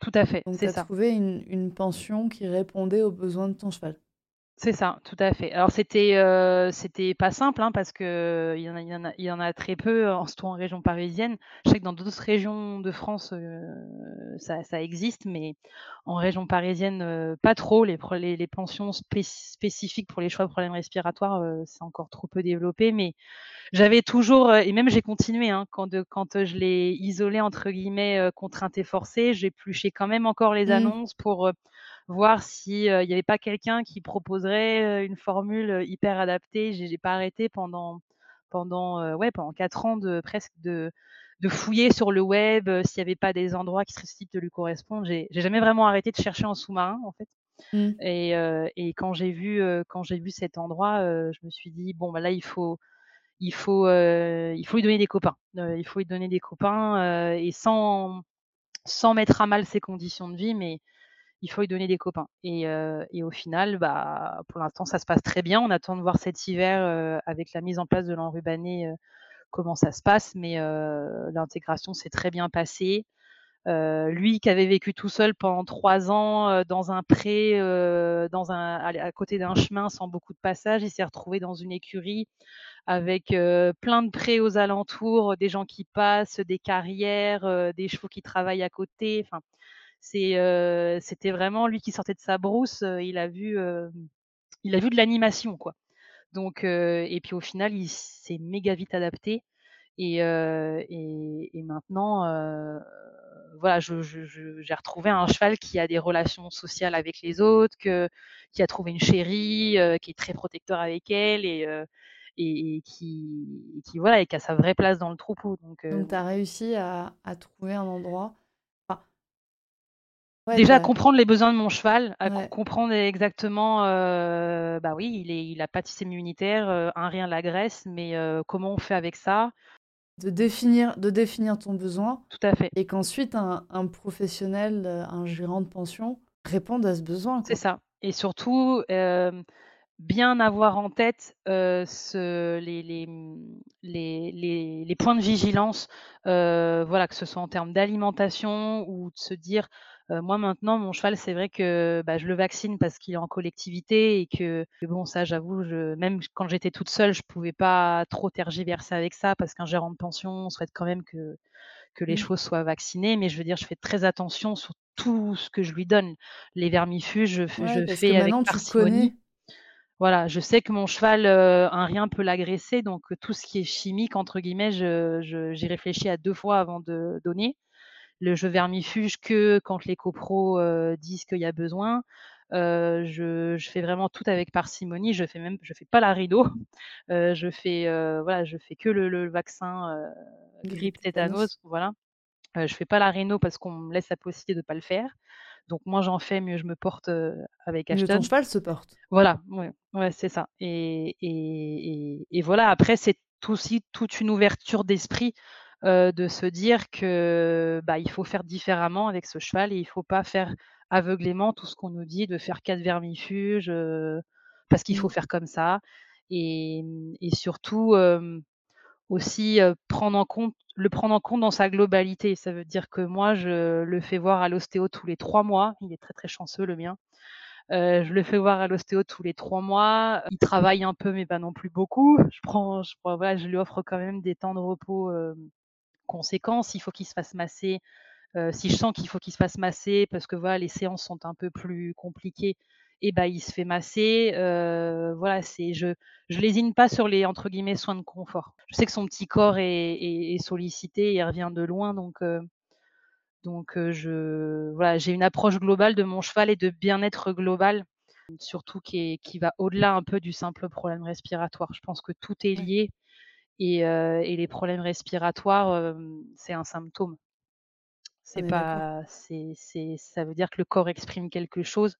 Speaker 2: tout à fait,
Speaker 1: Donc tu as trouvé une une pension qui répondait aux besoins de ton cheval.
Speaker 2: C'est ça, tout à fait. Alors c'était, c'était pas simple, hein, parce y en a il y en a il y en a très peu, en surtout en région parisienne. Je sais que dans d'autres régions de France, heu, ça ça existe, mais en région parisienne, heu, pas trop. Les pro les les pensions spéc spécifiques pour les chevaux à problèmes respiratoires, heu, c'est encore trop peu développé, mais j'avais toujours, et même j'ai continué, hein, quand de je l'ai «isolé» entre guillemets, contrainte et forcée, j'épluchais quand même encore les
Speaker 1: Mmh.
Speaker 2: annonces pour, voir si, heu, il y avait pas quelqu'un qui proposerait, une formule, hyper adaptée. J'ai pas arrêté pendant pendant, ouais, pendant 4 ans de presque de de fouiller sur le web, s'il y avait pas des endroits qui seraient susceptibles de lui correspondre. J'ai jamais vraiment arrêté de chercher en sous-marin, en fait
Speaker 1: Mmh.
Speaker 2: et quand j'ai vu, heu, quand j'ai vu cet endroit, je me suis dit: «Bon, bah, là, il faut il faut, il faut lui donner des copains, il faut lui donner des copains, et sans sans mettre à mal ses conditions de vie, mais il faut lui donner des copains et et au final, bah, pour l'instant, ça se passe très bien. On attend de voir cet hiver, heu, avec la mise en place de l'enrubanné, heu, comment ça se passe, mais l'intégration s'est très bien passée. Lui qui avait vécu tout seul pendant 3 ans, dans un pré, à côté d'un chemin sans beaucoup de passages, il s'est retrouvé dans une écurie avec, plein de prés aux alentours, des gens qui passent, des carrières, des chevaux qui travaillent à côté. C'est, c'était vraiment lui qui sortait de sa brousse, il a vu, il a vu de l'animation, quoi. Donc et puis au final, il s'est méga vite adapté et heu et et maintenant, voilà, je j'ai retrouvé un cheval qui a des relations sociales avec les autres, que qui a trouvé une chérie, qui est très protecteur avec elle et et qui qui voilà et qui a sa vraie place dans le troupeau donc
Speaker 1: Donc tu as réussi à à trouver un endroit
Speaker 2: Déjà comprendre les besoins de mon cheval, à comprendre exactement, bah, oui, il est il a pas de système immunitaire, un rien la graisse, mais comment on fait avec ça?
Speaker 1: De définir de définir ton besoin
Speaker 2: Tout à fait.
Speaker 1: et qu'ensuite un un professionnel, un gérant de pension réponde à ce besoin,
Speaker 2: C'est ça et surtout, bien avoir en tête, ce les les, les les les points de vigilance, voilà, que ce soit en termes d'alimentation ou de se dire, moi maintenant mon cheval c'est vrai que, bah, je le vaccine parce qu'il est en collectivité et que bon ça j'avoue je même quand j'étais toute seule, je pouvais pas trop tergiverser avec ça parce qu'un gérant de pension souhaite quand même que que les mmh. chevaux soient vaccinés, mais je veux dire je fais très attention sur tout ce que je lui donne. Les vermifuges, je je fais avec parcimonie. Voilà, je sais que mon cheval, un rien peut l'agresser, donc tout ce qui est «chimique» entre guillemets, je j'y réfléchis à deux fois avant de donner le jeu vermifuge que quand les copros disent qu'il y a besoin. je, fais vraiment tout avec parcimonie. Je fais même, je fais pas la rideau. [laughs] je fais, voilà, je fais que le, vaccin grippe tétanos. Voilà. je fais pas la rhino parce qu'on me laisse la possibilité de pas le faire. Donc moins j'en fais, mieux je me porte avec Ashton. Mieux
Speaker 1: ton cheval se porte.
Speaker 2: Voilà, ouais, ouais c'est ça. Et, et, et, voilà, après, c'est aussi toute une ouverture d'esprit de se dire que bah, il faut faire différemment avec ce cheval et il faut pas faire aveuglément tout ce qu'on nous dit de faire quatre vermifuges parce qu'il faut mmh. faire comme ça et, mmh, et surtout aussi prendre en compte le prendre en compte dans sa globalité. Ça veut dire que moi je le fais voir à l'ostéo tous les trois mois. Il est très très chanceux le mien. je le fais voir à l'ostéo tous les trois mois. Il travaille un peu, mais pas non plus beaucoup. Je prends, je, voilà, je lui offre quand même des temps de repos conséquences. Il faut qu'il se fasse masser. si je sens qu'il faut qu'il se fasse masser parce que voilà, les séances sont un peu plus compliquées, et bah, il se fait masser. voilà, c'est je je lésine pas sur les entre guillemets soins de confort. Je sais que son petit corps est, sollicité, il revient de loin, donc donc je voilà, j'ai une approche globale de mon cheval et de bien-être global, surtout qui, qui va au-delà un peu du simple problème respiratoire. Je pense que tout est lié et, et les problèmes respiratoires, c'est un symptôme. C'est pas, c'est, c'est, ça veut dire que le corps exprime quelque chose.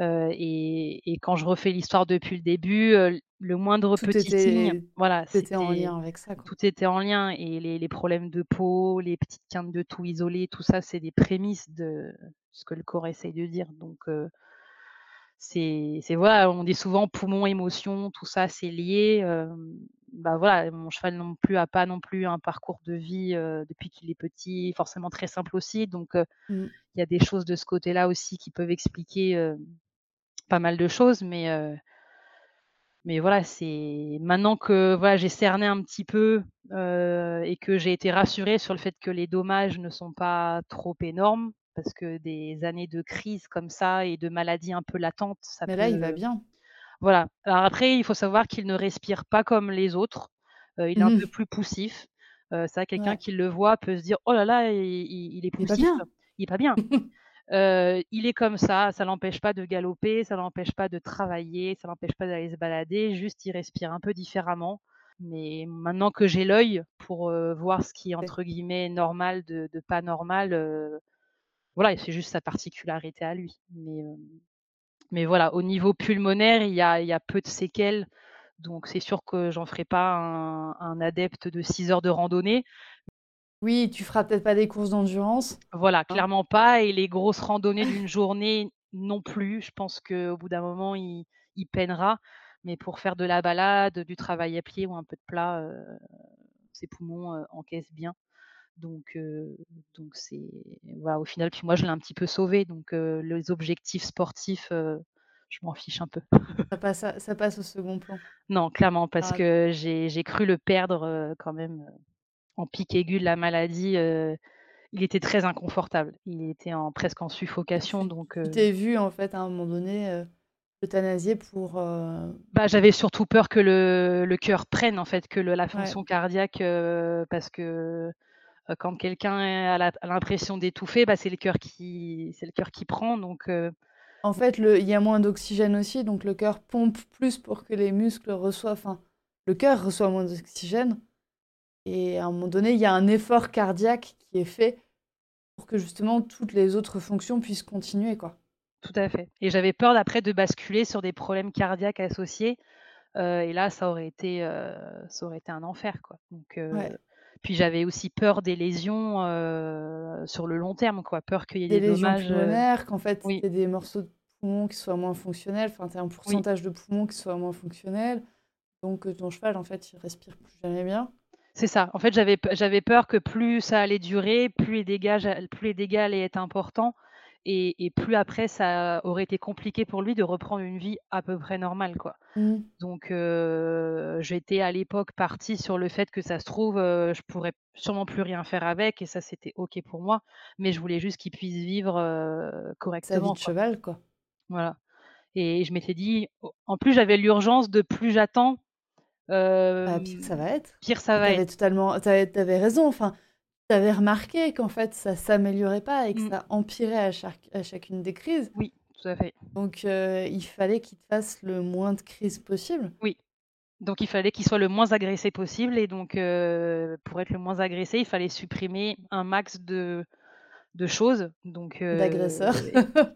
Speaker 2: et, et, quand je refais l'histoire depuis le début, le moindre petit signe, voilà,
Speaker 1: c'était en lien avec ça.
Speaker 2: Tout était en lien et les, les, problèmes de peau, les petites quintes de tout isolées, tout ça, c'est des prémices de ce que le corps essaye de dire. Donc c'est voilà, on dit souvent poumon, émotion, tout ça, c'est lié bah voilà, mon cheval non plus a pas non plus un parcours de vie depuis qu'il est petit, forcément très simple aussi. Donc mmh. il y a des choses de ce côté-là aussi qui peuvent expliquer pas mal de choses, mais mais voilà, c'est maintenant que voilà, j'ai cerné un petit peu et que j'ai été rassurée sur le fait que les dommages ne sont pas trop énormes, parce que des années de crise comme ça et de maladies un peu latentes, ça
Speaker 1: Mais là, il va bien.
Speaker 2: Voilà. Alors après, il faut savoir qu'il ne respire pas comme les autres. il est un mmh. peu plus poussif. Euh, ça, quelqu'un qui le voit peut se dire oh là là, il, est poussif, il est pas bien. [laughs] il est comme ça, ça l'empêche pas de galoper, ça l'empêche pas de travailler, ça l'empêche pas d'aller se balader, juste il respire un peu différemment. Mais maintenant que j'ai l'œil pour voir ce qui est entre guillemets normal de, pas normal, voilà, c'est juste sa particularité à lui. Mais mais voilà, au niveau pulmonaire, il y a, il y a peu de séquelles. Donc c'est sûr que j'en ferai pas un, adepte de 6 heures de randonnée.
Speaker 1: Oui, tu feras peut-être pas des courses d'endurance.
Speaker 2: Voilà, hein? clairement pas. Et les grosses randonnées d'une journée non plus. Je pense qu'au bout d'un moment, il, il, peinera. Mais pour faire de la balade, du travail à pied ou un peu de plat, euh, ses poumons euh, encaissent bien. Donc, donc c'est voilà, au final, puis moi je l'ai un petit peu sauvé. Donc les objectifs sportifs, je m'en fiche un peu. [laughs]
Speaker 1: Ça passe, ça passe au second plan.
Speaker 2: Non, clairement, parce ah que j'ai cru le perdre quand même en pic aigu de la maladie. il était très inconfortable. Il était en, presque en suffocation. Donc,
Speaker 1: tu t'es vu en fait à un moment donné euthanasier pour.
Speaker 2: Bah, j'avais surtout peur que le, le cœur prenne en fait, que la fonction cardiaque, parce que quand quelqu'un a l'impression d'étouffer, bah, c'est le cœur qui c'est le cœur qui prend donc
Speaker 1: En fait, il y a moins d'oxygène aussi, donc le cœur pompe plus pour que les muscles reçoivent enfin, le cœur reçoit moins d'oxygène et à un moment donné, il y a un effort cardiaque qui est fait pour que justement toutes les autres fonctions puissent continuer, quoi.
Speaker 2: Tout à fait et j'avais peur d'après de basculer sur des problèmes cardiaques associés, heu et là ça aurait été, heu, ça aurait été un enfer, quoi donc
Speaker 1: Ouais.
Speaker 2: Puis j'avais aussi peur des lésions, sur le long terme, quoi. Peur qu'il y ait
Speaker 1: Des
Speaker 2: des
Speaker 1: lésions
Speaker 2: dommages,
Speaker 1: pulmonaires, qu'en fait,
Speaker 2: oui.
Speaker 1: des morceaux de poumons qui soient moins fonctionnels, enfin, tu aies un
Speaker 2: Oui.
Speaker 1: pourcentage de poumons qui soit moins fonctionnel, donc ton cheval, en fait, il respire plus jamais bien.
Speaker 2: C'est ça. En fait, j'avais pe j'avais peur que plus ça allait durer, plus les dégâts plus les dégâts allaient être importants et et plus après ça aurait été compliqué pour lui de reprendre une vie à peu près normale, quoi.
Speaker 1: Mmh.
Speaker 2: Donc j'étais à l'époque partie sur le fait que ça se trouve, heu, je pourrais sûrement plus rien faire avec et ça, c'était OK pour moi, mais je voulais juste qu'il puisse vivre, heu,
Speaker 1: Sa vie
Speaker 2: correctement,
Speaker 1: de
Speaker 2: quoi.
Speaker 1: cheval, quoi.
Speaker 2: Voilà et je m'étais dit au en plus, j'avais l'urgence de plus j'attends,
Speaker 1: Bah, pire ça va être
Speaker 2: pire ça va être.
Speaker 1: totalement tu avais tu avais raison, enfin, avais remarqué qu'en fait, ça s'améliorait pas et que
Speaker 2: Mmh.
Speaker 1: ça empirait à chaque à chacune des crises
Speaker 2: Oui, tout à fait.
Speaker 1: donc heu, il fallait qu'il te fasse le moins de crises possible.
Speaker 2: Oui, donc il fallait qu'il soit le moins agressé possible et donc heu, pour être le moins agressé, il fallait supprimer un max de de choses donc heu
Speaker 1: D'agresseur.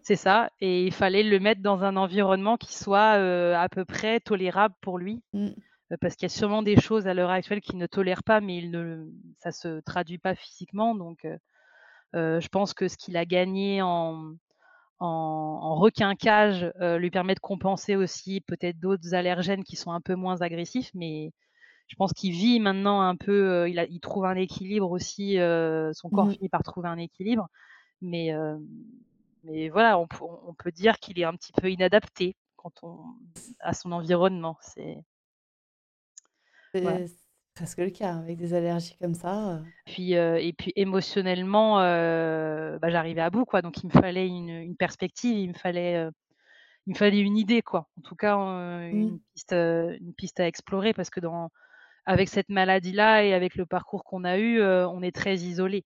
Speaker 2: c'est ça et il fallait le mettre dans un environnement qui soit, à peu près tolérable pour lui,
Speaker 1: Mmh.
Speaker 2: Heu, parce qu'il y a sûrement des choses à l'heure actuelle qu'il ne tolère pas, mais il ne ça se traduit pas physiquement. Donc heu heu, je pense que ce qu'il a gagné en en en requinquage, lui permet de compenser aussi peut-être d'autres allergènes qui sont un peu moins agressifs, mais je pense qu'il vit maintenant un peu, il a il trouve un équilibre aussi, son corps
Speaker 1: Mmh.
Speaker 2: finit par trouver un équilibre, mais voilà, on peut on peut dire qu'il est un petit peu inadapté quand on à son environnement, c'est
Speaker 1: C'est presque le cas avec des allergies comme ça, heu
Speaker 2: Puis, heu et puis émotionnellement, heu, bah, j'arrivais à bout, quoi, donc il me fallait une une perspective, il me fallait, il me fallait une idée, quoi. En tout cas,
Speaker 1: mmh.
Speaker 2: une piste, une piste à explorer parce que dans avec cette maladie-là et avec le parcours qu'on a eu, on est très isolés.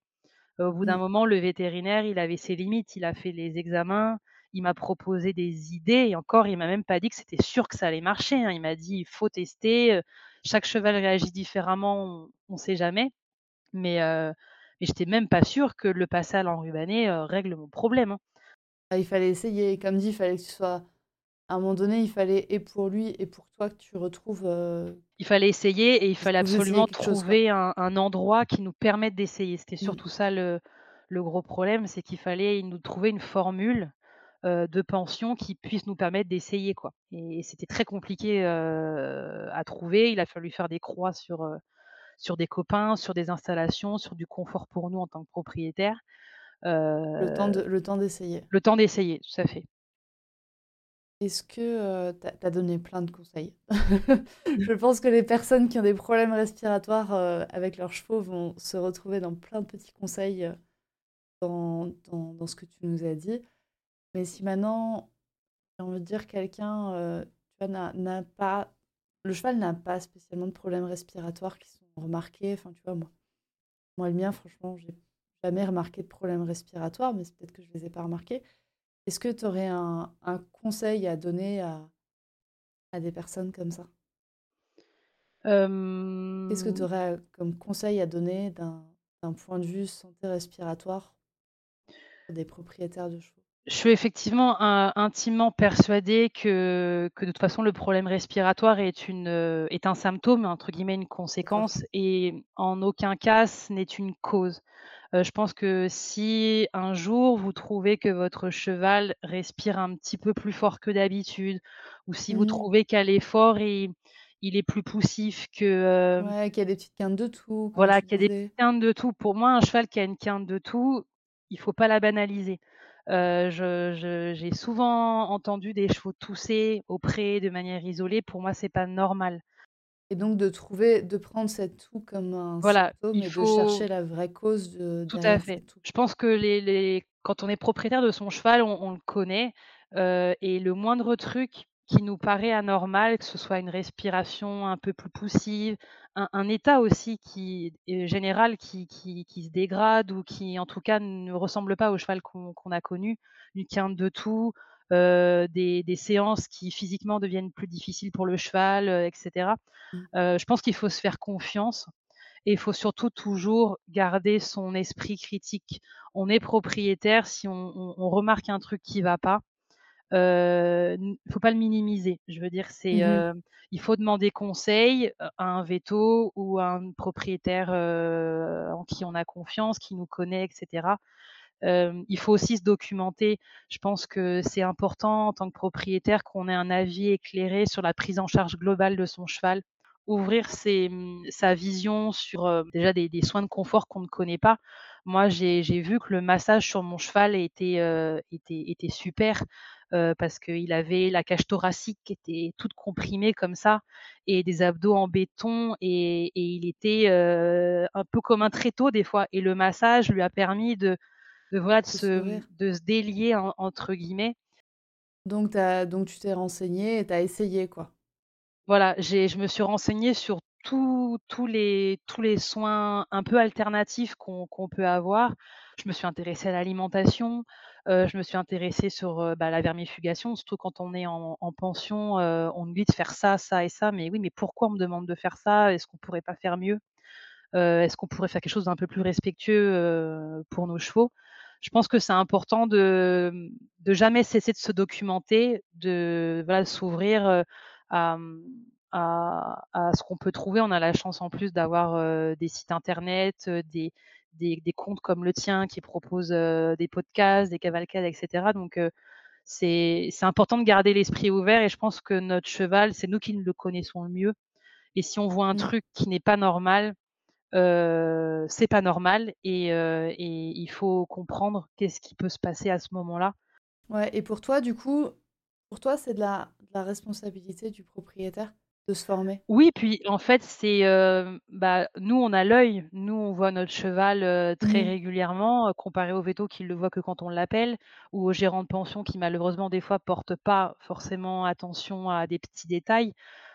Speaker 2: Au bout d'un
Speaker 1: Mmh.
Speaker 2: moment, le vétérinaire, il avait ses limites, il a fait les examens, il m'a proposé des idées et encore, il m'a même pas dit que c'était sûr que ça allait marcher, hein. Il m'a dit: «Il faut tester, chaque cheval réagit différemment, on on sait jamais». Mais heu, mais j'étais même pas sûre que le passer à l'enrubanné, heu, règle mon problème, hein.
Speaker 1: Bah, il fallait essayer, comme dit, il fallait que tu sois à un moment donné, il fallait et pour lui et pour toi que tu retrouves,
Speaker 2: Il fallait essayer et il fallait absolument
Speaker 1: chose,
Speaker 2: trouver un un endroit qui nous permette d'essayer. C'était
Speaker 1: Mmh.
Speaker 2: surtout ça le le gros problème, c'est qu'il fallait nous trouver une formule, de pension qui puisse nous permettre d'essayer, quoi et c'était très compliqué, à trouver. Il a fallu faire des croix sur, sur des copains, sur des installations, sur du confort pour nous en tant que propriétaires,
Speaker 1: Le temps
Speaker 2: heu,
Speaker 1: de le temps d'essayer.
Speaker 2: le temps d'essayer, tout à fait.
Speaker 1: Est-ce que, heu, tu as donné plein de conseils? [laughs] Je pense que les personnes qui ont des problèmes respiratoires, avec leurs chevaux vont se retrouver dans plein de petits conseils, dans dans ce que tu nous as dit. Mais si maintenant, j'ai envie de dire quelqu'un, vois, n'a pas le cheval n'a pas spécialement de problèmes respiratoires qui sont remarqués, enfin, tu vois, moi moi le mien franchement, j'ai jamais remarqué de problèmes respiratoires, mais c'est peut-être que je les ai pas remarqués. Est-ce que tu aurais un un conseil à donner à à des personnes comme ça? Qu'est-ce que tu aurais, comme conseil à donner d'un d'un point de vue santé respiratoire pour des propriétaires de chevaux?
Speaker 2: Je suis effectivement in intimement persuadée que que de toute façon le problème respiratoire est une, est un symptôme, entre guillemets, «une conséquence» et en aucun cas ce n'est une cause. Heu, je pense que si un jour vous trouvez que votre cheval respire un petit peu plus fort que d'habitude ou si vous
Speaker 1: Mmh.
Speaker 2: trouvez qu'à l'effort il il est plus poussif que,
Speaker 1: Ouais, qu'il y a des petites quintes de comme
Speaker 2: voilà, qu'il y a des quintes de toux. Pour moi, un cheval qui a une quinte de toux, il faut pas la banaliser. Je j'ai souvent entendu des chevaux tousser au pré de manière isolée. Pour moi, c'est pas normal.
Speaker 1: Et donc de trouver de prendre cette toux comme un
Speaker 2: Voilà,
Speaker 1: symptôme
Speaker 2: il
Speaker 1: et de
Speaker 2: faut
Speaker 1: chercher la vraie cause de
Speaker 2: tout à fait. Je pense que les les quand on est propriétaire de son cheval, on on le connaît, heu et le moindre truc qui nous paraît anormal, que ce soit une respiration un peu plus poussive, un un état aussi qui est général qui qui qui se dégrade ou qui en tout cas ne ressemble pas au cheval qu'on a connu, une quinte de toux, heu, des des séances qui physiquement deviennent plus difficiles pour le cheval, heu, et cetera.
Speaker 1: Mmh.
Speaker 2: Je pense qu'il faut se faire confiance et il faut surtout toujours garder son esprit critique. On est propriétaire, si on on on remarque un truc qui va pas, n faut pas le minimiser. Je veux dire, c'est,
Speaker 1: Mmh
Speaker 2: il faut demander conseil, à un véto ou à un propriétaire, en qui on a confiance, qui nous connaît et cetera. Hem, il faut aussi se documenter. Je pense que c'est important en tant que propriétaire qu'on ait un avis éclairé sur la prise en charge globale de son cheval. Ouvrir ses, mmh, sa vision sur, heu, déjà des des soins de confort qu'on ne connaît pas. Moi, j'ai vu que le massage sur mon cheval était, heu, était était super, heu, parce qu'il avait la cage thoracique qui était toute comprimée comme ça et des abdos en béton et et il était, un peu comme un tréteau des fois et le massage lui a permis de de voilà, de se, de se «délier» en entre guillemets.
Speaker 1: Donc tu donc tu t'es renseigné et tu as essayé, quoi?
Speaker 2: Voilà, j'ai je me suis renseignée sur tous les tous les soins un peu alternatifs qu'on qu'on peut avoir. Je me suis intéressée à l'alimentation, heu, je me suis intéressée sur, heu, bah, la vermifugation, surtout quand on est en en pension, heu, on nous dit de faire ça, ça et ça, mais oui, mais pourquoi on me demande de faire ça? Est-ce qu'on pourrait pas faire mieux? Est-ce qu'on pourrait faire quelque chose d'un peu plus respectueux, pour nos chevaux? Je pense que c'est important de, de jamais cesser de se documenter, de voilà, s'ouvrir, à, à à ce qu'on peut trouver. On a la chance en plus d'avoir, des sites internet, des des des comptes comme le tien qui proposent, des podcasts, des cavalcades et cetera donc c'est c'est important de garder l'esprit ouvert et je pense que notre cheval, c'est nous qui le connaissons le mieux et si on voit un
Speaker 1: Mmh.
Speaker 2: truc qui n'est pas normal, c'est pas normal et et il faut comprendre qu'est-ce qui peut se passer à ce moment-là.
Speaker 1: Ouais et pour toi, du coup, pour toi, c'est de la de la responsabilité du propriétaire de se former?
Speaker 2: Oui, puis en fait, c'est, heu, bah, nous, on a l'œil. Nous, on voit notre cheval, heu, très
Speaker 1: Mmh.
Speaker 2: régulièrement, heu, comparé au véto qui le voit que quand on l'appelle ou au gérant de pension qui malheureusement, des fois, porte pas forcément attention à des petits détails.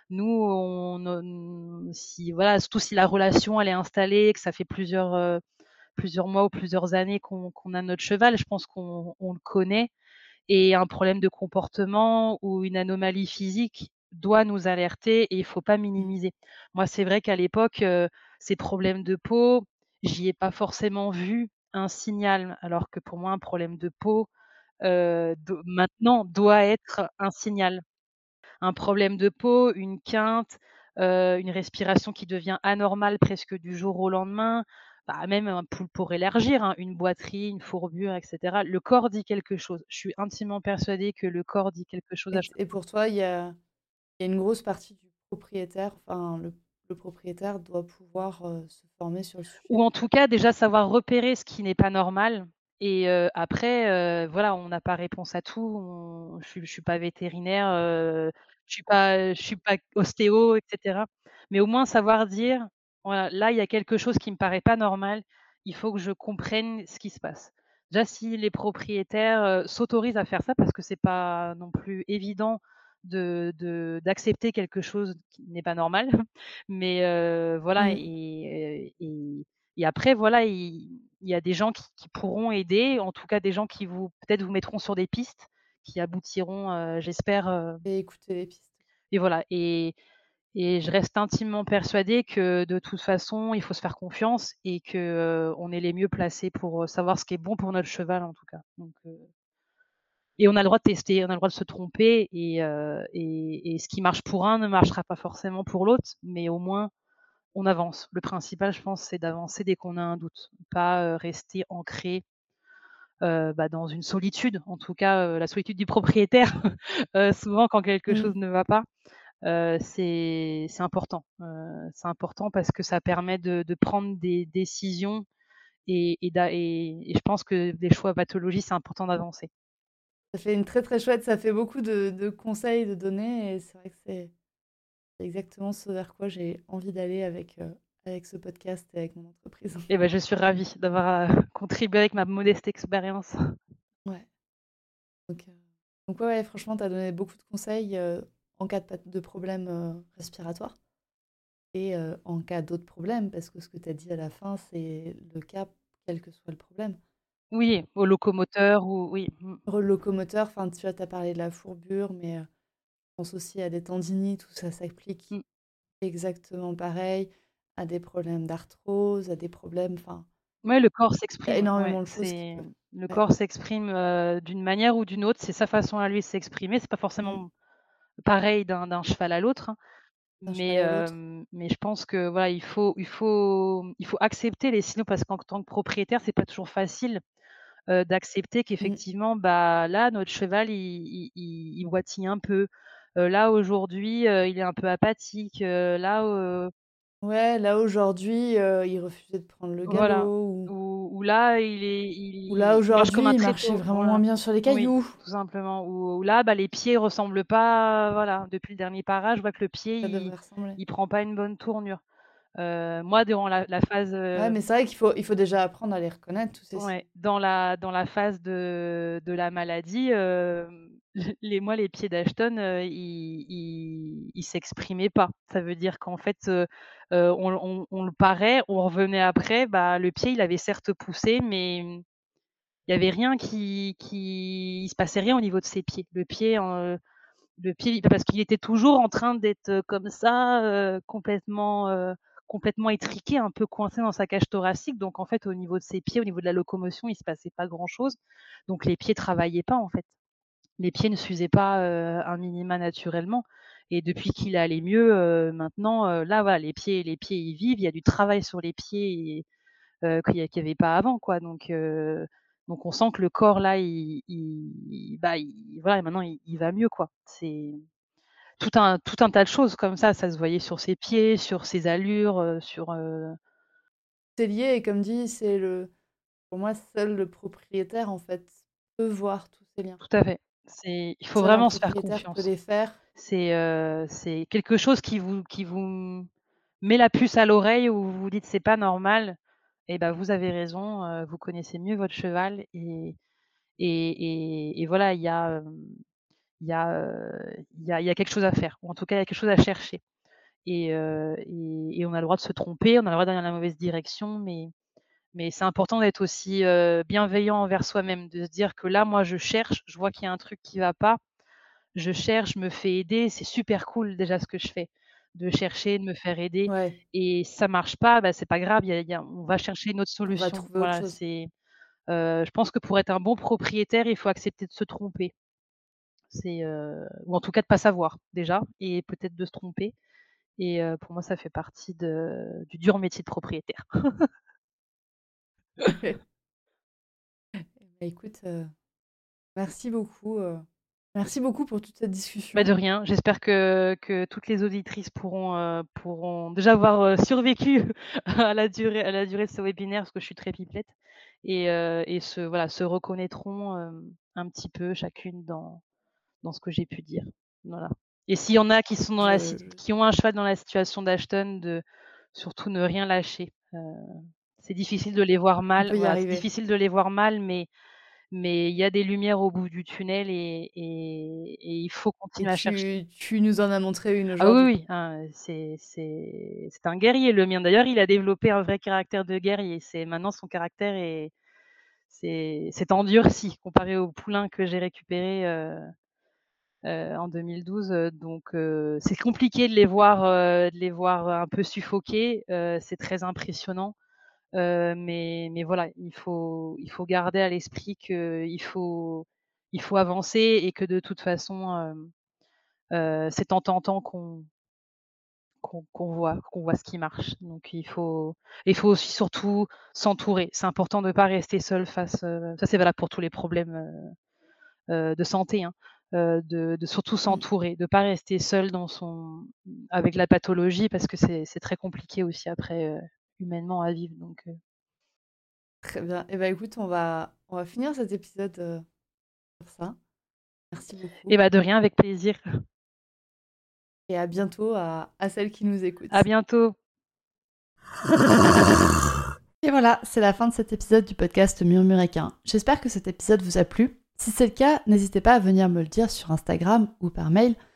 Speaker 2: Nous, on on si voilà, surtout si la relation, elle est installée, que ça fait plusieurs, plusieurs mois ou plusieurs années qu'on qu'on a notre cheval, je pense qu'on on le connaît et un problème de comportement ou une anomalie physique doit nous alerter et il faut pas minimiser. Moi, c'est vrai qu'à l'époque, heu, ces problèmes de peau, j'y ai pas forcément vu un signal, alors que pour moi, un problème de peau, do maintenant doit être un signal. Un problème de peau, une quinte, heu, une respiration qui devient anormale presque du jour au lendemain, bah, même un pou pour élargir, hein, une boiterie, une fourbure et cetera. Le corps dit quelque chose. Je suis intimement persuadée que le corps dit quelque chose
Speaker 1: Et
Speaker 2: à
Speaker 1: et pour toi, il y a il y a une grosse partie du propriétaire, enfin le le propriétaire doit pouvoir, se former sur le sujet?
Speaker 2: Ou en tout cas, déjà savoir repérer ce qui n'est pas normal et après, voilà, on n'a pas réponse à tout. On je je suis pas vétérinaire, je suis pas je suis pas ostéo et cetera. Mais au moins savoir dire: «Voilà, là, il y a quelque chose qui me paraît pas normal, il faut que je comprenne ce qui se passe». Déjà, si les propriétaires, heu, s'autorisent à faire ça, parce que c'est pas non plus évident de de d'accepter quelque chose qui n'est pas normal, [laughs] mais heu, voilà
Speaker 1: Mmh.
Speaker 2: et et et après voilà, il il y a des gens qui qui pourront aider, en tout cas des gens qui vous peut-être vous mettront sur des pistes qui aboutiront, heu, j'espère, heu
Speaker 1: Et écouter les pistes.
Speaker 2: et voilà et et je reste intimement persuadée que de toute façon, il faut se faire confiance et que, heu, on est les mieux placés pour, heu, savoir ce qui est bon pour notre cheval en tout cas, donc heu et on a le droit de tester, on a le droit de se tromper et heu et et ce qui marche pour un ne marchera pas forcément pour l'autre, mais au moins on avance. Le principal, je pense, c'est d'avancer dès qu'on a un doute, pas, rester ancré, bah, dans une solitude, en tout cas, la solitude du propriétaire, [laughs] souvent quand quelque chose
Speaker 1: Mmh.
Speaker 2: ne va pas, heu, c'est important, c'est important parce que ça permet de de prendre des décisions et et d'a et et je pense que des choix pathologie, c'est important d'avancer.
Speaker 1: Ça fait une très, très chouette ça fait beaucoup de de conseils, de données et c'est vrai que c'est exactement ce vers quoi j'ai envie d'aller avec, avec ce podcast et avec mon entreprise.
Speaker 2: Et bah, je suis ravie d'avoir, contribué avec ma modeste expérience.
Speaker 1: Ouais, donc Donc ouais, franchement, tu as donné beaucoup de conseils en cas de, de problème respiratoire et en cas d'autres problèmes, parce que ce que tu as dit à la fin, c'est le cas quel que soit le problème.
Speaker 2: Oui, au locomoteur ou oui. Mmh.
Speaker 1: locomoteur, enfin, tu vois, as parlé de la fourbure, mais je pense aussi à des tendinites où ça s'applique mmh. exactement pareil, à des problèmes d'arthrose, à des problèmes, enfin,
Speaker 2: Ouais, le corps s'exprime,
Speaker 1: énormément de choses
Speaker 2: le corps s'exprime, d'une manière ou d'une autre, c'est sa façon à lui de s'exprimer. C'est pas mmh. forcément pareil d'un cheval à l'autre, hein. Mais, mais je pense que voilà, il faut il faut il faut accepter les signaux parce qu'en tant que propriétaire, c'est pas toujours facile, d'accepter mmh. qu'effectivement, bah, là, notre cheval, il il il boitille un peu. là, aujourd'hui, il est un peu apathique. là,
Speaker 1: Ouais, là aujourd'hui, il refusait de prendre le
Speaker 2: voilà.
Speaker 1: galop
Speaker 2: ou ou là, il est il
Speaker 1: ou là aujourd'hui, il marchait vraiment moins bien sur les cailloux.
Speaker 2: tout simplement. Ou là, bah, les pieds ressemblent pas voilà, depuis le dernier parage, je vois que le pied, il il prend pas une bonne tournure. moi, durant la la phase,
Speaker 1: Ouais, mais c'est vrai qu'il faut il faut déjà apprendre à les reconnaître tous ces
Speaker 2: ouais, dans la dans la phase de de la maladie, [laughs] les moi, les pieds d'Ashton, ils ils s'exprimaient pas. Ça veut dire qu'en fait, on on on le parait, on revenait après, bah, le pied, il avait certes poussé, mais il y avait rien qui qui il se passait rien au niveau de ses pieds. Le pied, le pied parce qu'il était toujours en train d'être, comme ça, complètement, complètement étriqué, un peu coincé dans sa cage thoracique. Donc en fait, au niveau de ses pieds, au niveau de la locomotion, il se passait pas grand chose. Donc les pieds travaillaient pas, en fait les pieds ne s'usaient pas un minima naturellement. Et depuis qu'il allait mieux, maintenant, là, voilà, les pieds, les pieds, ils vivent. Il y a du travail sur les pieds qu'il n'y avait pas avant, quoi. Donc, donc, on sent que le corps là, il, bah, voilà, maintenant, il, va mieux, quoi. C'est tout un, tout un tas de choses comme ça. Ça se voyait sur ses pieds, sur ses allures, sur.
Speaker 1: C'est lié, et comme dit, c'est le, pour moi, seul le propriétaire en fait peut voir tous ces liens.
Speaker 2: Tout à fait. C'est il faut vraiment se faire confiance.
Speaker 1: les faire?
Speaker 2: C'est, euh, c'est quelque chose qui vous qui vous met la puce à l'oreille où vous vous dites: «C'est pas normal» et ben vous avez raison, euh, vous connaissez mieux votre cheval et et et voilà, il y a, il y a, il y a il y a quelque chose à faire ou en tout cas, il y a quelque chose à chercher et et et on a le droit de se tromper, on a le droit d'aller dans la mauvaise direction mais mais c'est important d'être aussi bienveillant envers soi-même, de se dire que là, moi, je cherche, je vois qu'il y a un truc qui va pas, je cherche, je me fais aider, c'est super cool déjà ce que je fais, de chercher, de me faire aider. Et ça marche pas, bah, c'est pas grave, y a, on va chercher une autre solution. voilà, c'est, je pense que pour être un bon propriétaire, il faut accepter de se tromper. C'est, ou en tout cas de pas savoir déjà, et peut-être de se tromper. Et pour moi, ça fait partie de, du dur métier de propriétaire. [laughs]
Speaker 1: Bah, écoute, merci beaucoup, merci beaucoup pour toute cette discussion.
Speaker 2: Bah, de rien. J'espère que que toutes les auditrices pourront, pourront déjà avoir, survécu [laughs] à la durée à la durée de ce webinaire, parce que je suis très pipelette et et se voilà, se reconnaîtront, un petit peu chacune dans dans ce que j'ai pu dire. Voilà et s'il y en a qui sont dans la qui ont un cheval dans la situation d'Ashton, de surtout ne rien lâcher, c'est difficile de les voir mal, c'est difficile de les voir mal, mais mais il y a des lumières au bout du tunnel et et et il faut continuer à chercher.
Speaker 1: tu nous en as montré une
Speaker 2: Ah oui, oui, hein, c'est un guerrier le mien. D'ailleurs, il a développé un vrai caractère de guerrier. C'est maintenant son caractère est c'est endurci comparé au poulain que j'ai récupéré, euh, euh, en 2012, donc c'est compliqué de les voir, de les voir un peu suffoqués, c'est très impressionnant. Euh, mais, mais voilà, il faut, il faut garder à l'esprit qu'il faut, il faut avancer et que de toute façon, euh, euh, c'est en tentant qu'on qu'on voit, qu'on voit ce qui marche. Donc il faut, il faut aussi surtout s'entourer. C'est important de ne pas rester seul face. ça c'est valable pour tous les problèmes de santé. Hein, de, de, surtout mmh. s'entourer, de ne pas rester seul dans son, avec la pathologie parce que c'est très compliqué aussi après humainement à vivre. Donc.
Speaker 1: Très bien. Et eh ben écoute, on va, on va finir cet épisode euh, sur ça. Merci beaucoup.
Speaker 2: Et bah de rien, avec plaisir.
Speaker 1: Et à bientôt à, à celles qui nous écoutent.
Speaker 2: À bientôt.
Speaker 1: Et voilà, c'est la fin de cet épisode du podcast Murmuréquin. J'espère que cet épisode vous a plu. Si c'est le cas, n'hésitez pas à venir me le dire sur Instagram ou par mail.